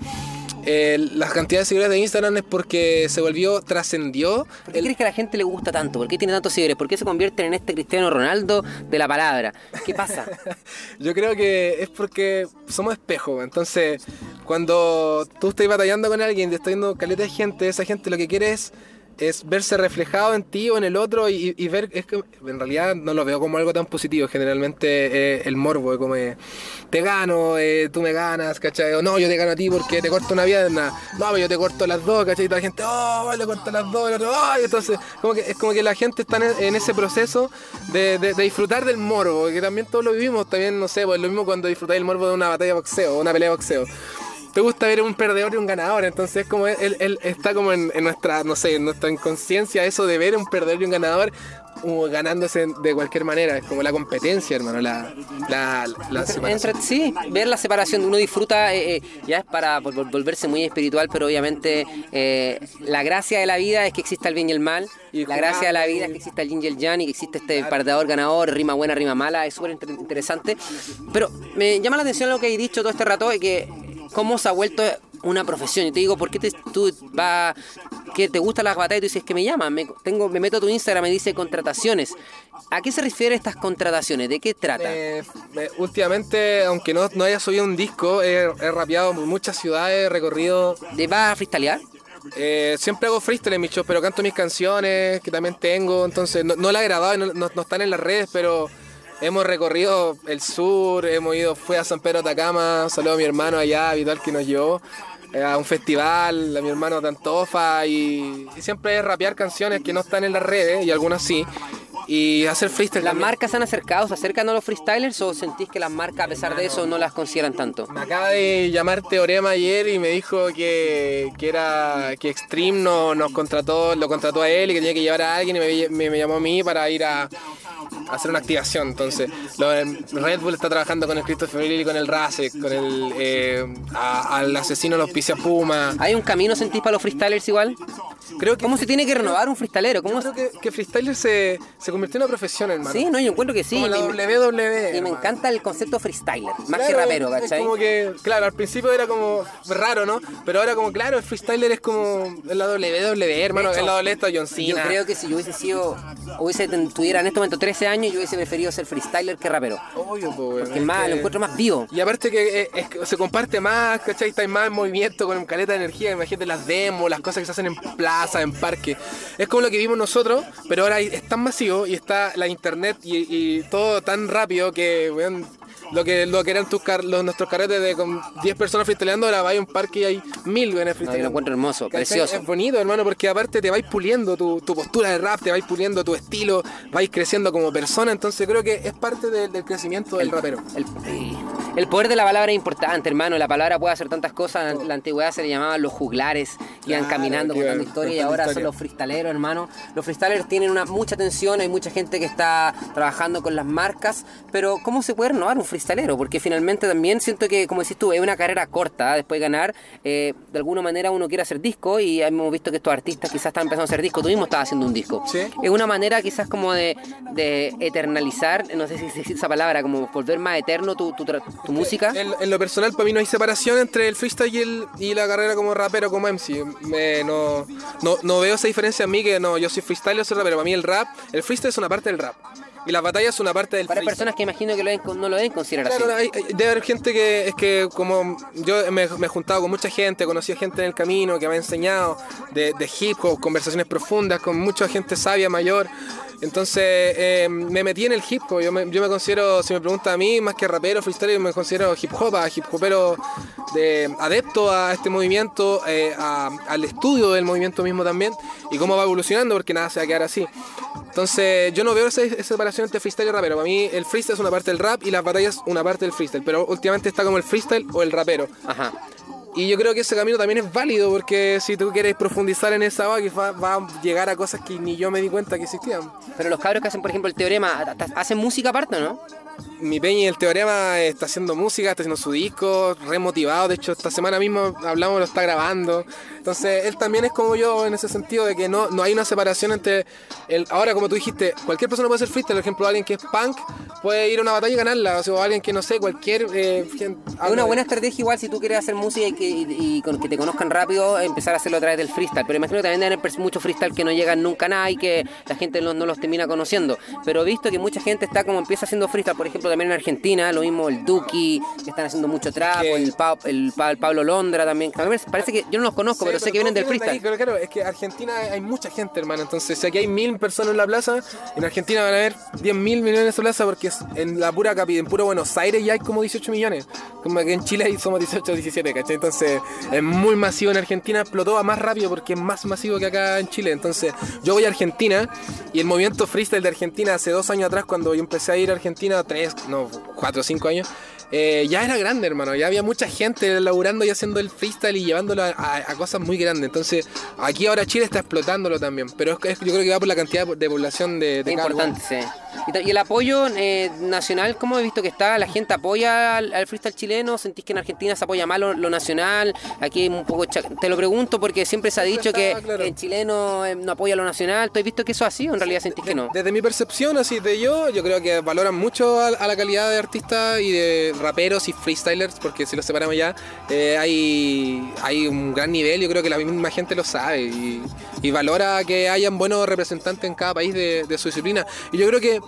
eh, las cantidades de seguidores de Instagram es porque se volvió, trascendió. ¿Por qué crees que a la gente le gusta tanto? ¿Por qué tiene tantos seguidores? ¿Por qué se convierten en este Cristiano Ronaldo de la palabra? ¿Qué pasa? [laughs] Yo creo que es porque somos espejos. Entonces, cuando tú estás batallando con alguien, te está viendo caleta de gente, esa gente lo que quiere es es verse reflejado en ti o en el otro y, ver, es que en realidad no lo veo como algo tan positivo, generalmente eh, el morbo, es como eh, te gano, eh, tú me ganas, ¿cachai? O no, yo te gano a ti porque te corto una pierna, no, pero yo te corto las dos, ¿cachai? Y toda la gente, oh, le corto las dos, el otro, oh, entonces como que, es como que la gente está en, ese proceso de, de, disfrutar del morbo, que también todos lo vivimos, también, no sé, pues lo mismo cuando disfrutáis el morbo de una batalla de boxeo, una pelea de boxeo te gusta ver un perdedor y un ganador. Entonces, como él, él está como en, nuestra, no sé, en nuestra inconsciencia eso de ver un perdedor y un ganador. uh, ganándose de cualquier manera. Es como la competencia, hermano, la, la, la separación. Entre- sí, ver la separación, uno disfruta, eh, eh, ya es para vol- vol- volverse muy espiritual, pero obviamente eh, la gracia de la vida es que exista el bien y el mal, Y la gracia de la vida es que exista el yin y el yang y que existe este perdedor ganador, rima buena, rima mala, es súper inter- interesante. Pero me llama la atención lo que he dicho todo este rato, de que cómo se ha vuelto una profesión. Y te digo, ¿por qué te, tú vas, que te gustan las batallas y tú dices que me llaman? Me, tengo, me meto a tu Instagram, me dice contrataciones. ¿A qué se refieren estas contrataciones? ¿De qué trata? Eh, eh, últimamente, aunque no, no haya subido un disco, he, he rapeado por muchas ciudades, he recorrido. ¿De vas a freestylear? eh, siempre hago freestyle en mis shows, pero canto mis canciones que también tengo. Entonces, no, no la he grabado, y no, no- no están en las redes, pero hemos recorrido el sur, hemos ido, fui a San Pedro de Atacama, saludo a mi hermano allá, habitual que nos llevó. eh, A un festival, a mi hermano de Antofa y, y siempre es rapear canciones que no están en las redes y algunas sí. Y hacer freestyle. ¿Las también. marcas se han acercado, se acercan a los freestylers o sentís que las marcas a pesar de eso no las consideran tanto? Me acaba de llamar Teorema ayer y me dijo que, que era que Extreme no, nos contrató, lo contrató a él y que tenía que llevar a alguien y me, me- me llamó a mí para ir a hacer una activación. Entonces, lo- Red Bull está trabajando con el Christopher Lee y con el Rasek, con el eh, a- al asesino los Pizia Puma. ¿Hay un camino sentís para los freestylers igual? Creo que ¿Cómo se tiene que renovar un freestylero? ¿Cómo creo que, que freestyler se, se convirtió en una profesión, hermano. Sí, no, yo encuentro que sí. Como la WWE. Y me hermano. encanta el concepto freestyler, más que Claro, rapero, es- es ¿cachai? como que, claro, al principio era como raro, ¿no? Pero ahora como, claro, el freestyler es como la WWE, hermano, hecho, en la WWE está John Yo Cena. creo que si yo hubiese sido, hubiese tuviera en este momento 13 años, yo hubiese preferido ser freestyler que rapero. Obvio, po, weón, Porque es más, que- lo encuentro más vivo. Y aparte que, eh, es que se comparte más, ¿cachai? Está más en movimiento con caleta de energía. Imagínate las demos, las cosas que se hacen en plaza, en parque. Es como lo que vimos nosotros, pero ahora es tan masivo y está la internet y, y todo tan rápido que, weón, lo que, lo que eran tus car- los, nuestros carretes de con 10 personas freestyleando, ahora vais a un parque y hay mil weones No, yo lo freestyleando. encuentro hermoso, ¿Cachai? precioso. Es bonito, hermano, porque aparte te vais puliendo tu, tu postura de rap, te vais puliendo tu estilo, vais creciendo como persona, entonces creo que es parte de- del crecimiento del rapero. El, el poder de la palabra es importante, hermano. La palabra puede hacer tantas cosas. En la antigüedad se le llamaban los juglares, iban Claro, caminando, contando historias y contando ahora son historias. los freestaleros, hermano. Los freestylers tienen una, mucha atención, hay mucha gente que está trabajando con las marcas, pero ¿cómo se puede renovar un freestalero? Porque finalmente también siento que, como decís tú, es una carrera corta, ¿eh? después de ganar, eh, de alguna manera uno quiere hacer disco y hemos visto que estos artistas quizás están empezando a hacer disco, tú mismo estabas haciendo un disco. Sí. Es una manera quizás como de, de eternalizar, no sé si dice esa palabra, como volver más eterno tu, tu, tu música. En, en lo personal, para mí no hay separación entre el freestyle y, el- y la carrera como rapero, como MC. Me- no, no, no veo esa diferencia en mí, que no, yo soy freestyle, yo soy rapero. Para mí el rap, el freestyle es una parte del rap. Y las batallas es una parte del Para freestyle. personas que imagino que lo no lo deben considerar Claro, así. hay- hay- debe haber gente que es que como yo me, me he juntado con mucha gente, he conocido gente en el camino que me ha enseñado de, de hip hop, conversaciones profundas con mucha gente sabia, mayor. Entonces eh, me metí en el hip hop. Yo me, yo me considero, si me pregunta a mí, más que rapero, freestyle, me considero hip hop, hip hopero de, adepto a este movimiento, eh, a- al estudio del movimiento mismo también y cómo va evolucionando, porque nada se va a quedar así. Entonces, yo no veo esa, esa separación entre freestyle y rapero. Para mí, el freestyle es una parte del rap y las batallas una parte del freestyle. Pero últimamente está como el freestyle o el rapero. Ajá. Y yo creo que ese camino también es válido porque si tú quieres profundizar en esa va, va, a llegar a cosas que ni yo me di cuenta que existían. Pero los cabros que hacen, por ejemplo, el teorema, ¿hacen música aparte o no? Mi Peña, el Teorema, está haciendo música, está haciendo su disco, re motivado. De hecho, esta semana mismo hablamos, lo está grabando. Entonces, él también es como yo en ese sentido de que no, no hay una separación entre. El, ahora, como tú dijiste, cualquier persona puede ser freestyle. Por ejemplo, alguien que es punk puede ir a una batalla y ganarla. O sea, alguien que no sé, cualquier. eh, Es una buena estrategia igual si tú quieres hacer música y que, y- y con que te conozcan rápido, empezar a hacerlo a través del freestyle. Pero imagino que también deben haber muchos freestyle que no llegan nunca a nada y que la gente no, no los termina conociendo. Pero visto que mucha gente está como empieza haciendo freestyle, por ejemplo, también en Argentina, lo mismo el Duki, que están haciendo mucho trap, o el, Pa- el, Pa- el Pablo Londra también. Parece que yo no los conozco, Sí, pero sé que vienen del freestyle. pero claro, es que Argentina hay mucha gente, hermano. Entonces, si aquí hay mil personas en la plaza, en Argentina van a haber 10 mil millones en esa plaza porque en la pura capi, en puro Buenos Aires ya hay como 18 millones. Como que en Chile somos 18 17, ¿cachai? Entonces es muy masivo. En Argentina explotó a más rápido porque es más masivo que acá en Chile. Entonces yo voy a Argentina y el movimiento freestyle de Argentina hace dos años atrás, cuando yo empecé a ir a Argentina, tres, no, cuatro o cinco años, eh, ya era grande, hermano. Ya había mucha gente laburando y haciendo el freestyle y llevándolo a, cosas muy grandes. Entonces, aquí ahora Chile está explotándolo también. Pero es, yo creo que va por la cantidad de población de, de Importante, sí. ¿Y, el apoyo eh, nacional, cómo he visto que está? ¿La gente apoya al, freestyle chileno? ¿Sentís que en Argentina se apoya más lo, nacional? Aquí un poco. Te lo pregunto porque siempre se ha dicho que el chileno eh, no apoya lo nacional. ¿Tú has visto que eso es así o en realidad sentís que no? Desde mi percepción, así de yo, yo creo que valoran mucho a, a la calidad de artista y de raperos y freestylers, porque si los separamos ya, eh, hay, hay un gran nivel, yo creo que la misma gente lo sabe y, valora que hayan buenos representantes en cada país de, su disciplina. Y yo creo que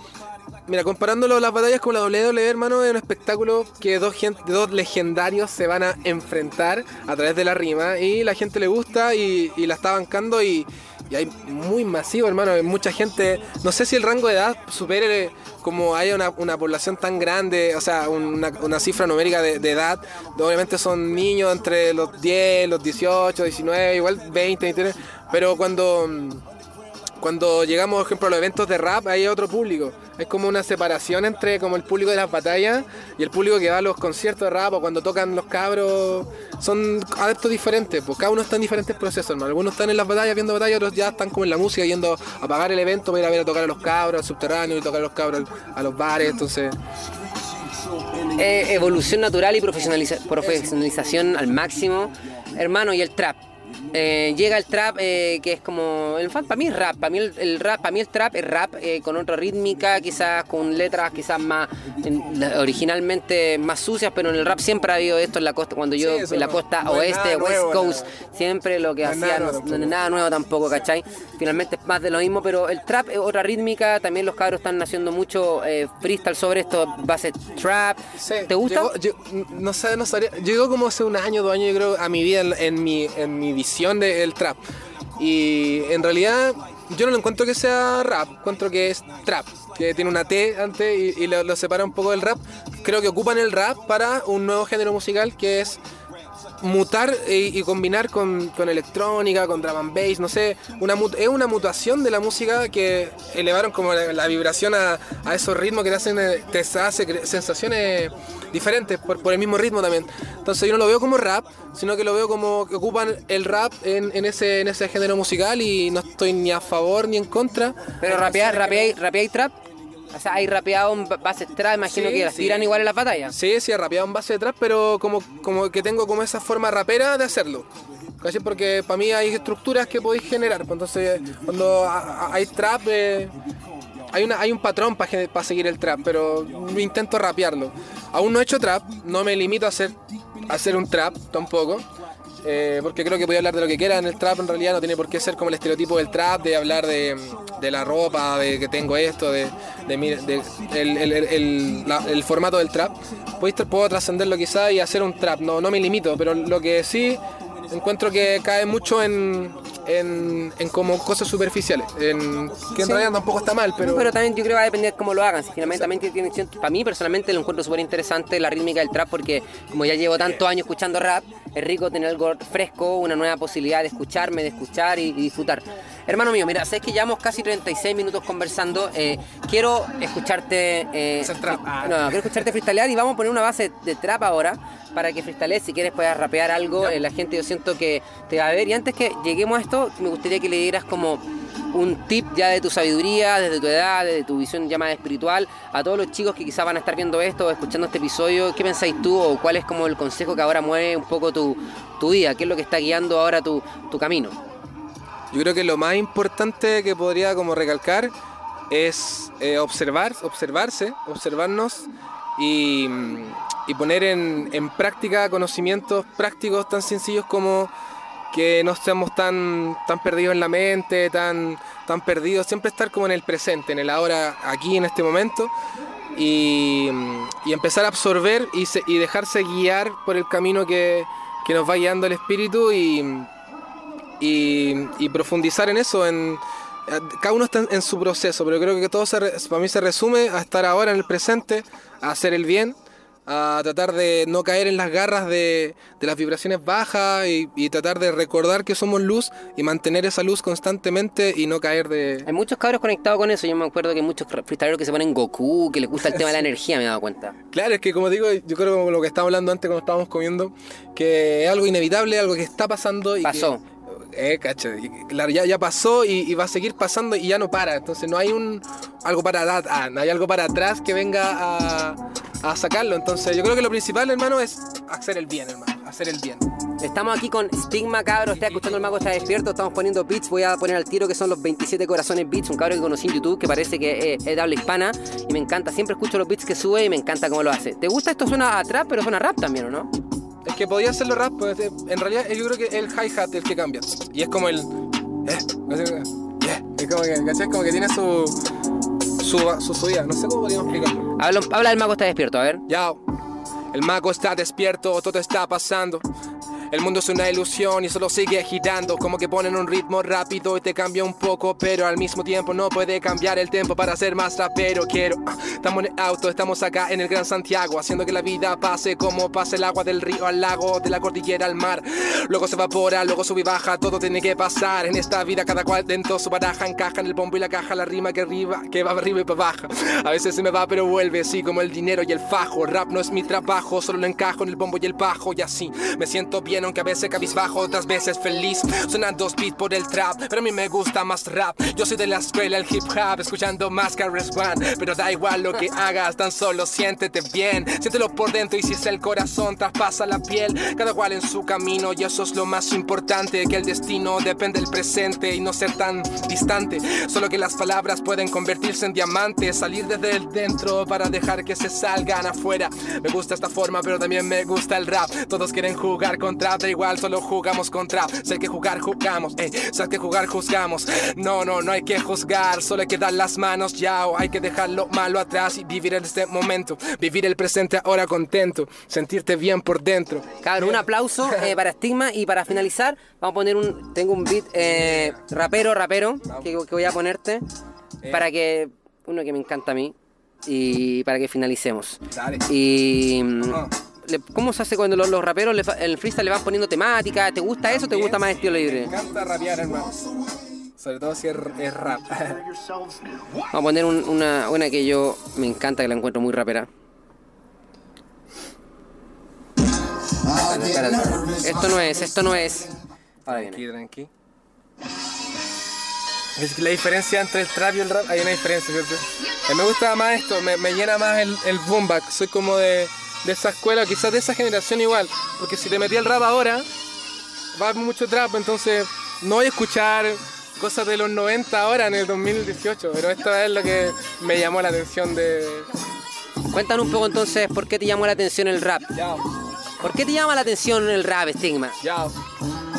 Mira, comparándolo las batallas con la WWE, hermano, es un espectáculo que dos, gente, dos legendarios se van a enfrentar a través de la rima y la gente le gusta y, y la está bancando y, hay muy masivo, hermano. Hay mucha gente. No sé si el rango de edad supere como haya una, población tan grande, o sea, una, cifra numérica de, edad. Obviamente son niños entre los 10, los 18, 19, igual 20, 23. Pero cuando cuando llegamos, por ejemplo, a los eventos de rap, hay otro público. Es como una separación entre como el público de las batallas y el público que va a los conciertos de rap o cuando tocan los cabros. Son adeptos diferentes, pues cada uno está en diferentes procesos, ¿no? Algunos están en las batallas viendo batallas, otros ya están como en la música yendo a pagar el evento para ir a ver a tocar a los cabros, al subterráneo y tocar a los cabros a los bares, entonces... Eh, evolución natural y profesionalización al máximo. Hermano, y el trap eh, llega el trap eh, que es como el para mí es rap para mí el, rap para mí el trap es rap eh, con otra rítmica quizás con letras quizás más originalmente más sucias pero en el rap siempre ha habido esto en la costa cuando yo en la costa oeste West Coast siempre lo que hacía no, es nada nuevo tampoco ¿cachai? finalmente es más de lo mismo pero el trap es otra rítmica también los cabros están haciendo mucho freestyle sobre esto base trap ¿te gusta? no sé no sabría llegó como hace un año dos años yo creo a mi vida en, mi en mi del trap. Y en realidad yo no lo encuentro que sea rap, encuentro que es trap, que tiene una T antes y, lo, separa un poco del rap. Creo que ocupan el rap para un nuevo género musical que es mutar y, combinar con, electrónica, con drum and bass, no sé, una, es una mutación de la música que elevaron como la, vibración a, esos ritmos que te hacen, te hace sensaciones diferentes por, por, el mismo ritmo también. Entonces yo no lo veo como rap, sino que lo veo como que ocupan el rap en, ese, en ese género musical y no estoy ni a favor ni en contra. Pero rapea, rapea, rapea y trap. O sea, hay rapeado en base trap, imagino que las tiran igual en las batallas. Sí, sí, he rapeado en base trap, pero como, como que tengo como esa forma rapera de hacerlo. ¿Cachai? Porque para mí hay estructuras que podéis generar. Pues entonces, cuando hay trap, eh, hay, una, hay un patrón para seguir el trap, pero intento rapearlo. Aún no he hecho trap, no me limito a hacer, a hacer un trap tampoco. Eh, porque creo que voy hablar de lo que quiera en el trap, en realidad no tiene por qué ser como el estereotipo del trap, de hablar de, la ropa, de que tengo esto, de, el, formato del trap. Puedo trascenderlo quizá y hacer un trap, no, no me limito, pero lo que sí encuentro que cae mucho en, en, como cosas superficiales, en, que en realidad tampoco está mal, pero... pero también yo creo que va a depender cómo lo hagan, si finalmente también tiene, para mí personalmente lo encuentro súper interesante la rítmica del trap porque como ya llevo tantos años escuchando rap, es rico tener algo fresco, una nueva posibilidad de escucharme, de escuchar y, disfrutar. Hermano mío, mira, sabes que llevamos casi 36 minutos conversando, eh, quiero escucharte... Eh, trap. no, quiero escucharte freestylear y vamos a poner una base de trap ahora para que freestylees, si quieres puedas rapear algo, eh, la gente yo siento que te va a ver y antes que lleguemos a esto, me gustaría que le dieras como un tip ya de tu sabiduría, desde tu edad, desde tu visión ya más espiritual, a todos los chicos que quizás van a estar viendo esto o escuchando este episodio, ¿qué pensáis tú o cuál es como el consejo que ahora mueve un poco tu, tu vida? ¿Qué es lo que está guiando ahora tu, tu camino? Yo creo que lo más importante que podría como recalcar es eh, observar, observarse, observarnos y, y poner en, en práctica conocimientos prácticos tan sencillos como que no estemos tan, tan perdidos en la mente, tan, tan perdidos, siempre estar como en el presente, en el ahora, aquí, en este momento, y, empezar a absorber y, y, dejarse guiar por el camino que, nos va guiando el espíritu y, y, profundizar en eso, en, cada uno está en su proceso, pero creo que todo se para mí se resume a estar ahora en el presente, a hacer el bien, a tratar de no caer en las garras de, las vibraciones bajas y, tratar de recordar que somos luz y mantener esa luz constantemente y no caer de... Hay muchos cabros conectados con eso, yo me acuerdo que hay muchos freestyleros que se ponen Goku, que les gusta el tema de la [laughs] energía, me he dado cuenta. Claro, es que como digo, yo creo que lo que estábamos hablando antes cuando estábamos comiendo, que es algo inevitable, algo que está pasando y Pasó. Eh, cacha, ya, ya pasó y, va a seguir pasando y ya no para. Entonces no hay un algo para ah, no hay algo para atrás que venga a, a, sacarlo. Entonces yo creo que lo principal, hermano, es hacer el bien, hermano. Hacer el bien. Estamos aquí con Stigma, cabro. Está escuchando el mago, está despierto. Estamos poniendo beats. Voy a poner al tiro que son los 27 corazones beats. Un cabro que conocí en YouTube que parece que es, de habla hispana. Y me encanta. Siempre escucho los beats que sube y me encanta cómo lo hace. ¿Te gusta esto? Suena a trap, pero suena rap también, ¿o no? Es que podía hacerlo rap, pues en realidad yo creo que el hi-hat es el que cambia. Y es como el. Eh, es como que, ¿cachai? Como que tiene su. su, su subida. No sé cómo podríamos explicarlo. Habla, habla el mago está despierto, a ver. Ya. El mago está despierto, todo está pasando. El mundo es una ilusión y solo sigue girando, como que ponen un ritmo rápido y te cambia un poco, pero al mismo tiempo no puede cambiar el tiempo para ser más rapero. Quiero, ah, estamos en el auto, estamos acá en el Gran Santiago, haciendo que la vida pase como pasa el agua del río al lago, de la cordillera al mar. Luego se evapora, luego sube y baja, todo tiene que pasar. En esta vida cada cual dentro su baraja encaja en el bombo y la caja, la rima que arriba, que va arriba y para abajo. A veces se me va pero vuelve, así como el dinero y el fajo. Rap no es mi trabajo, solo lo encajo en el bombo y el bajo y así me siento bien aunque a veces cabizbajo, otras veces feliz. Suenan dos beats por el trap, pero a mí me gusta más rap. Yo soy de la escuela el hip hop, escuchando más Carres One. Pero da igual lo que hagas, tan solo siéntete bien. Siéntelo por dentro y si es el corazón, traspasa la piel. Cada cual en su camino y eso es lo más importante. Que el destino depende del presente y no ser tan distante. Solo que las palabras pueden convertirse en diamantes, salir desde el dentro para dejar que se salgan afuera. Me gusta esta forma, pero también me gusta el rap. Todos quieren jugar contra, da igual solo jugamos contra. Sé que jugar, jugamos, eh. Sé que jugar, juzgamos. No, no, no hay que juzgar, solo hay que dar las manos ya. hay que dejar lo malo atrás y vivir en este momento. Vivir el presente ahora contento. Sentirte bien por dentro. Cabrón, un aplauso [laughs] eh, para Stigma y para finalizar, vamos a poner un. Tengo un beat eh, rapero, rapero, que, voy a ponerte. Eh. Para que. Uno que me encanta a mí. Y para que finalicemos. Dale. Y. ¿Cómo se hace cuando los, raperos el freestyle le van poniendo temática? ¿Te gusta eso o te gusta más estilo libre? Me encanta rapear, hermano. Sobre todo si es, rap. Vamos a poner una, una que yo me encanta, que la encuentro muy rapera. Esto no es, esto no es. tranqui, tranqui. Es la diferencia entre el trap y el rap, hay una diferencia, ¿cierto? me gusta más esto, me, me llena más el, el boom Soy como de de esa escuela, quizás de esa generación igual. Porque si te metí al rap ahora, va mucho trap, entonces no voy a escuchar cosas de los 90 ahora en el 2018, pero esto es lo que me llamó la atención de... Cuéntanos un poco entonces por qué te llamó la atención el rap. Ya. ¿Por qué te llama la atención el rap, Stigma? Ya.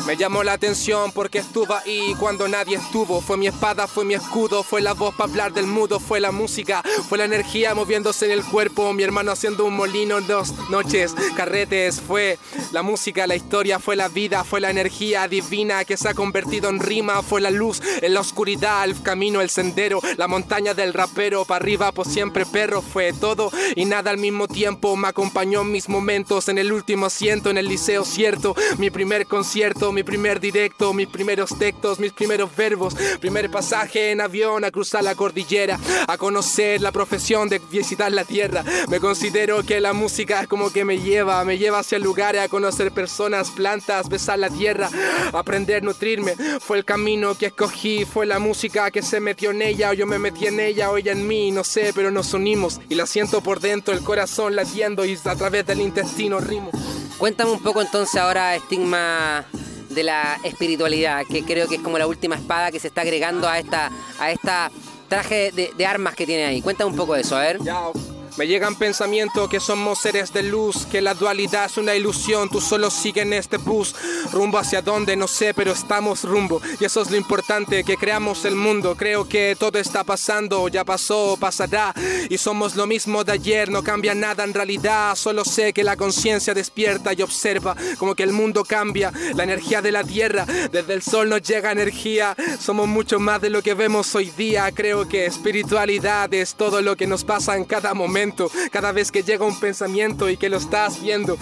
Me llamó la atención porque estuvo ahí cuando nadie estuvo. Fue mi espada, fue mi escudo, fue la voz para hablar del mudo, fue la música, fue la energía moviéndose en el cuerpo. Mi hermano haciendo un molino en dos noches, carretes. Fue la música, la historia, fue la vida, fue la energía divina que se ha convertido en rima. Fue la luz en la oscuridad, el camino, el sendero, la montaña del rapero. Para arriba, por siempre perro. Fue todo y nada al mismo tiempo. Me acompañó en mis momentos, en el último asiento, en el liceo cierto. Mi primer concierto mi primer directo, mis primeros textos, mis primeros verbos, primer pasaje en avión a cruzar la cordillera, a conocer la profesión de visitar la tierra. Me considero que la música es como que me lleva, me lleva hacia lugares a conocer personas, plantas, besar la tierra, aprender, nutrirme. Fue el camino que escogí, fue la música que se metió en ella, o yo me metí en ella, o ella en mí, no sé, pero nos unimos y la siento por dentro, el corazón latiendo y a través del intestino rimo. Cuéntame un poco entonces ahora, Estigma, de la espiritualidad, que creo que es como la última espada que se está agregando a esta, a esta traje de, armas que tiene ahí. Cuéntame un poco de eso, a ver. Me llegan pensamientos que somos seres de luz, que la dualidad es una ilusión, tú solo sigue en este bus, rumbo hacia donde no sé, pero estamos rumbo, y eso es lo importante, que creamos el mundo, creo que todo está pasando, ya pasó, pasará, y somos lo mismo de ayer, no cambia nada en realidad, solo sé que la conciencia despierta y observa como que el mundo cambia, la energía de la tierra, desde el sol nos llega energía, somos mucho más de lo que vemos hoy día, creo que espiritualidad es todo lo que nos pasa en cada momento, cada vez que llega un pensamiento y que lo estás viendo,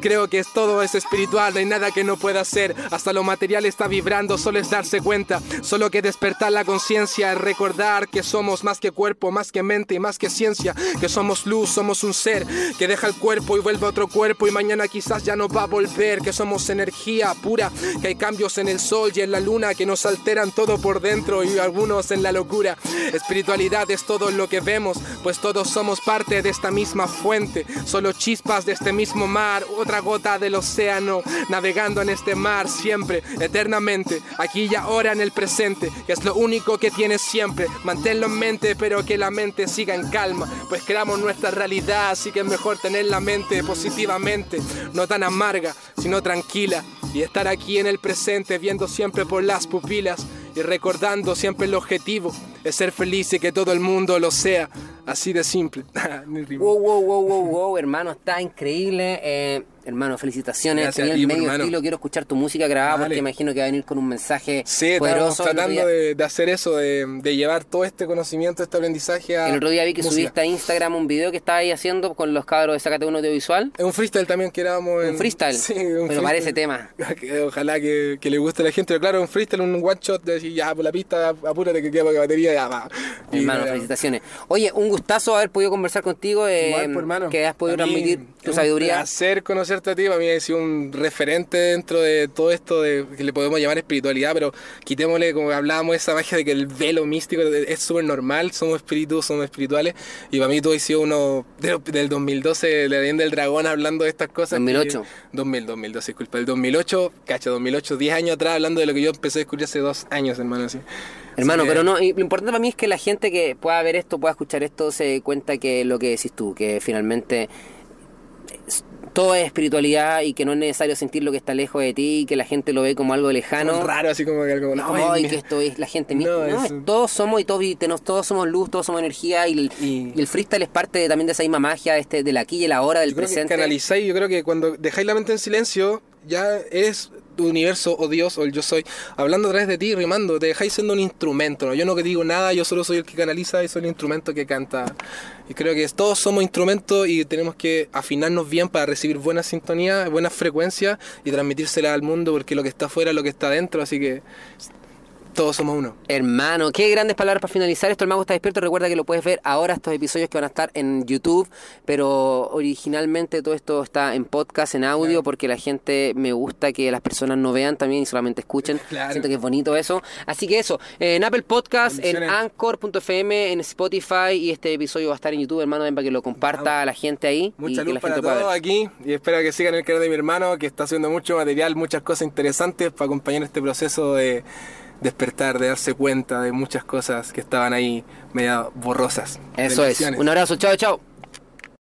creo que todo es espiritual, no hay nada que no pueda ser, hasta lo material está vibrando, solo es darse cuenta, solo que despertar la conciencia, recordar que somos más que cuerpo, más que mente y más que ciencia, que somos luz, somos un ser que deja el cuerpo y vuelve a otro cuerpo y mañana quizás ya no va a volver, que somos energía pura, que hay cambios en el sol y en la luna que nos alteran todo por dentro y algunos en la locura. Espiritualidad es todo lo que vemos, pues todos somos parte de esta misma fuente, solo chispas de este mismo mar, otra gota del océano, navegando en este mar siempre, eternamente, aquí y ahora en el presente, que es lo único que tienes siempre. Manténlo en mente, pero que la mente siga en calma, pues creamos nuestra realidad, así que es mejor tener la mente positivamente, no tan amarga, sino tranquila, y estar aquí en el presente, viendo siempre por las pupilas y recordando siempre el objetivo es ser feliz y que todo el mundo lo sea. Así de simple. [laughs] wow, wow, wow, wow, wow, hermano, está increíble. Eh, hermano, felicitaciones. Gracias Tenía a ti, el medio hermano. estilo. Quiero escuchar tu música grabada Dale. porque imagino que va a venir con un mensaje Sí, estamos poderoso. Otro tratando de, de hacer eso, de, de llevar todo este conocimiento, este aprendizaje a. El otro día vi que música. subiste a Instagram un video que estabas ahí haciendo con los cabros de Sácate Uno Audiovisual. Es un freestyle también que grabamos en. Un freestyle. Sí, un Pero freestyle. parece tema. [laughs] Que Ojalá que, que le guste a la gente, pero claro, un freestyle, un one shot de decir, ya por la pista, apúrate que queda para batería, ya va. Y, Hermano, felicitaciones. Oye, un gustazo haber podido conversar contigo, eh, Igual, pues, hermano. que has podido transmitir tu sabiduría. Un placer conocerte a ti. Para mí ha sido un referente dentro de todo esto de que le podemos llamar espiritualidad, pero quitémosle, como hablábamos, esa magia de que el velo místico es súper normal. Somos espíritus, somos espirituales. Y para mí tú has sido uno de- del 2012, la leyenda del dragón, hablando de estas cosas. 2008. que- 2000, 2012, disculpa. El 2008, cacho, 2008, 10 años atrás, hablando de lo que yo empecé a descubrir hace dos años, hermano. Así. Hermano, que- pero no, y lo importante para mí es que la gente que pueda ver esto, pueda escuchar esto, se dé cuenta que lo que decís tú, que finalmente todo es espiritualidad y que no es necesario sentir lo que está lejos de ti y que la gente lo ve como algo lejano. Como raro, así como que algo. Como, "Ay, "Ay, mira". que esto es la gente misma. No, No, es- es- todos somos y todos, y todos somos luz, todos somos energía y el, Y- y el freestyle es parte de- también de esa misma magia de este, del aquí y el ahora, del Yo creo que presente. canalizáis, yo creo que cuando dejáis la mente en silencio, ya tu universo o Dios o el yo soy, hablando a través de ti, rimando, te dejáis siendo un instrumento. Yo no que digo nada, yo solo soy el que canaliza y soy el instrumento que canta. Y creo que todos somos instrumentos y tenemos que afinarnos bien para recibir buena sintonía, buenas frecuencias y transmitírsela al mundo porque lo que está afuera es lo que está adentro, así que todos somos uno. Hermano, qué grandes palabras para finalizar. Esto el mago está despierto. Recuerda que lo puedes ver ahora estos episodios que van a estar en YouTube, pero originalmente todo esto está en podcast, en audio, Claro. porque la gente me gusta que las personas no vean también y solamente escuchen. [laughs] Claro. Siento que es bonito eso. Así que eso, en Apple Podcast, en. Anchor.fm, en Spotify y este episodio va a estar en YouTube, hermano, ven para que lo comparta a la gente ahí y Mucha que luz la para gente pueda todos ver. aquí y espero que sigan el canal de mi hermano que está haciendo mucho material, muchas cosas interesantes para acompañar este proceso de despertar, de darse cuenta de muchas cosas que estaban ahí media borrosas. Eso es. Un abrazo, chao, chao.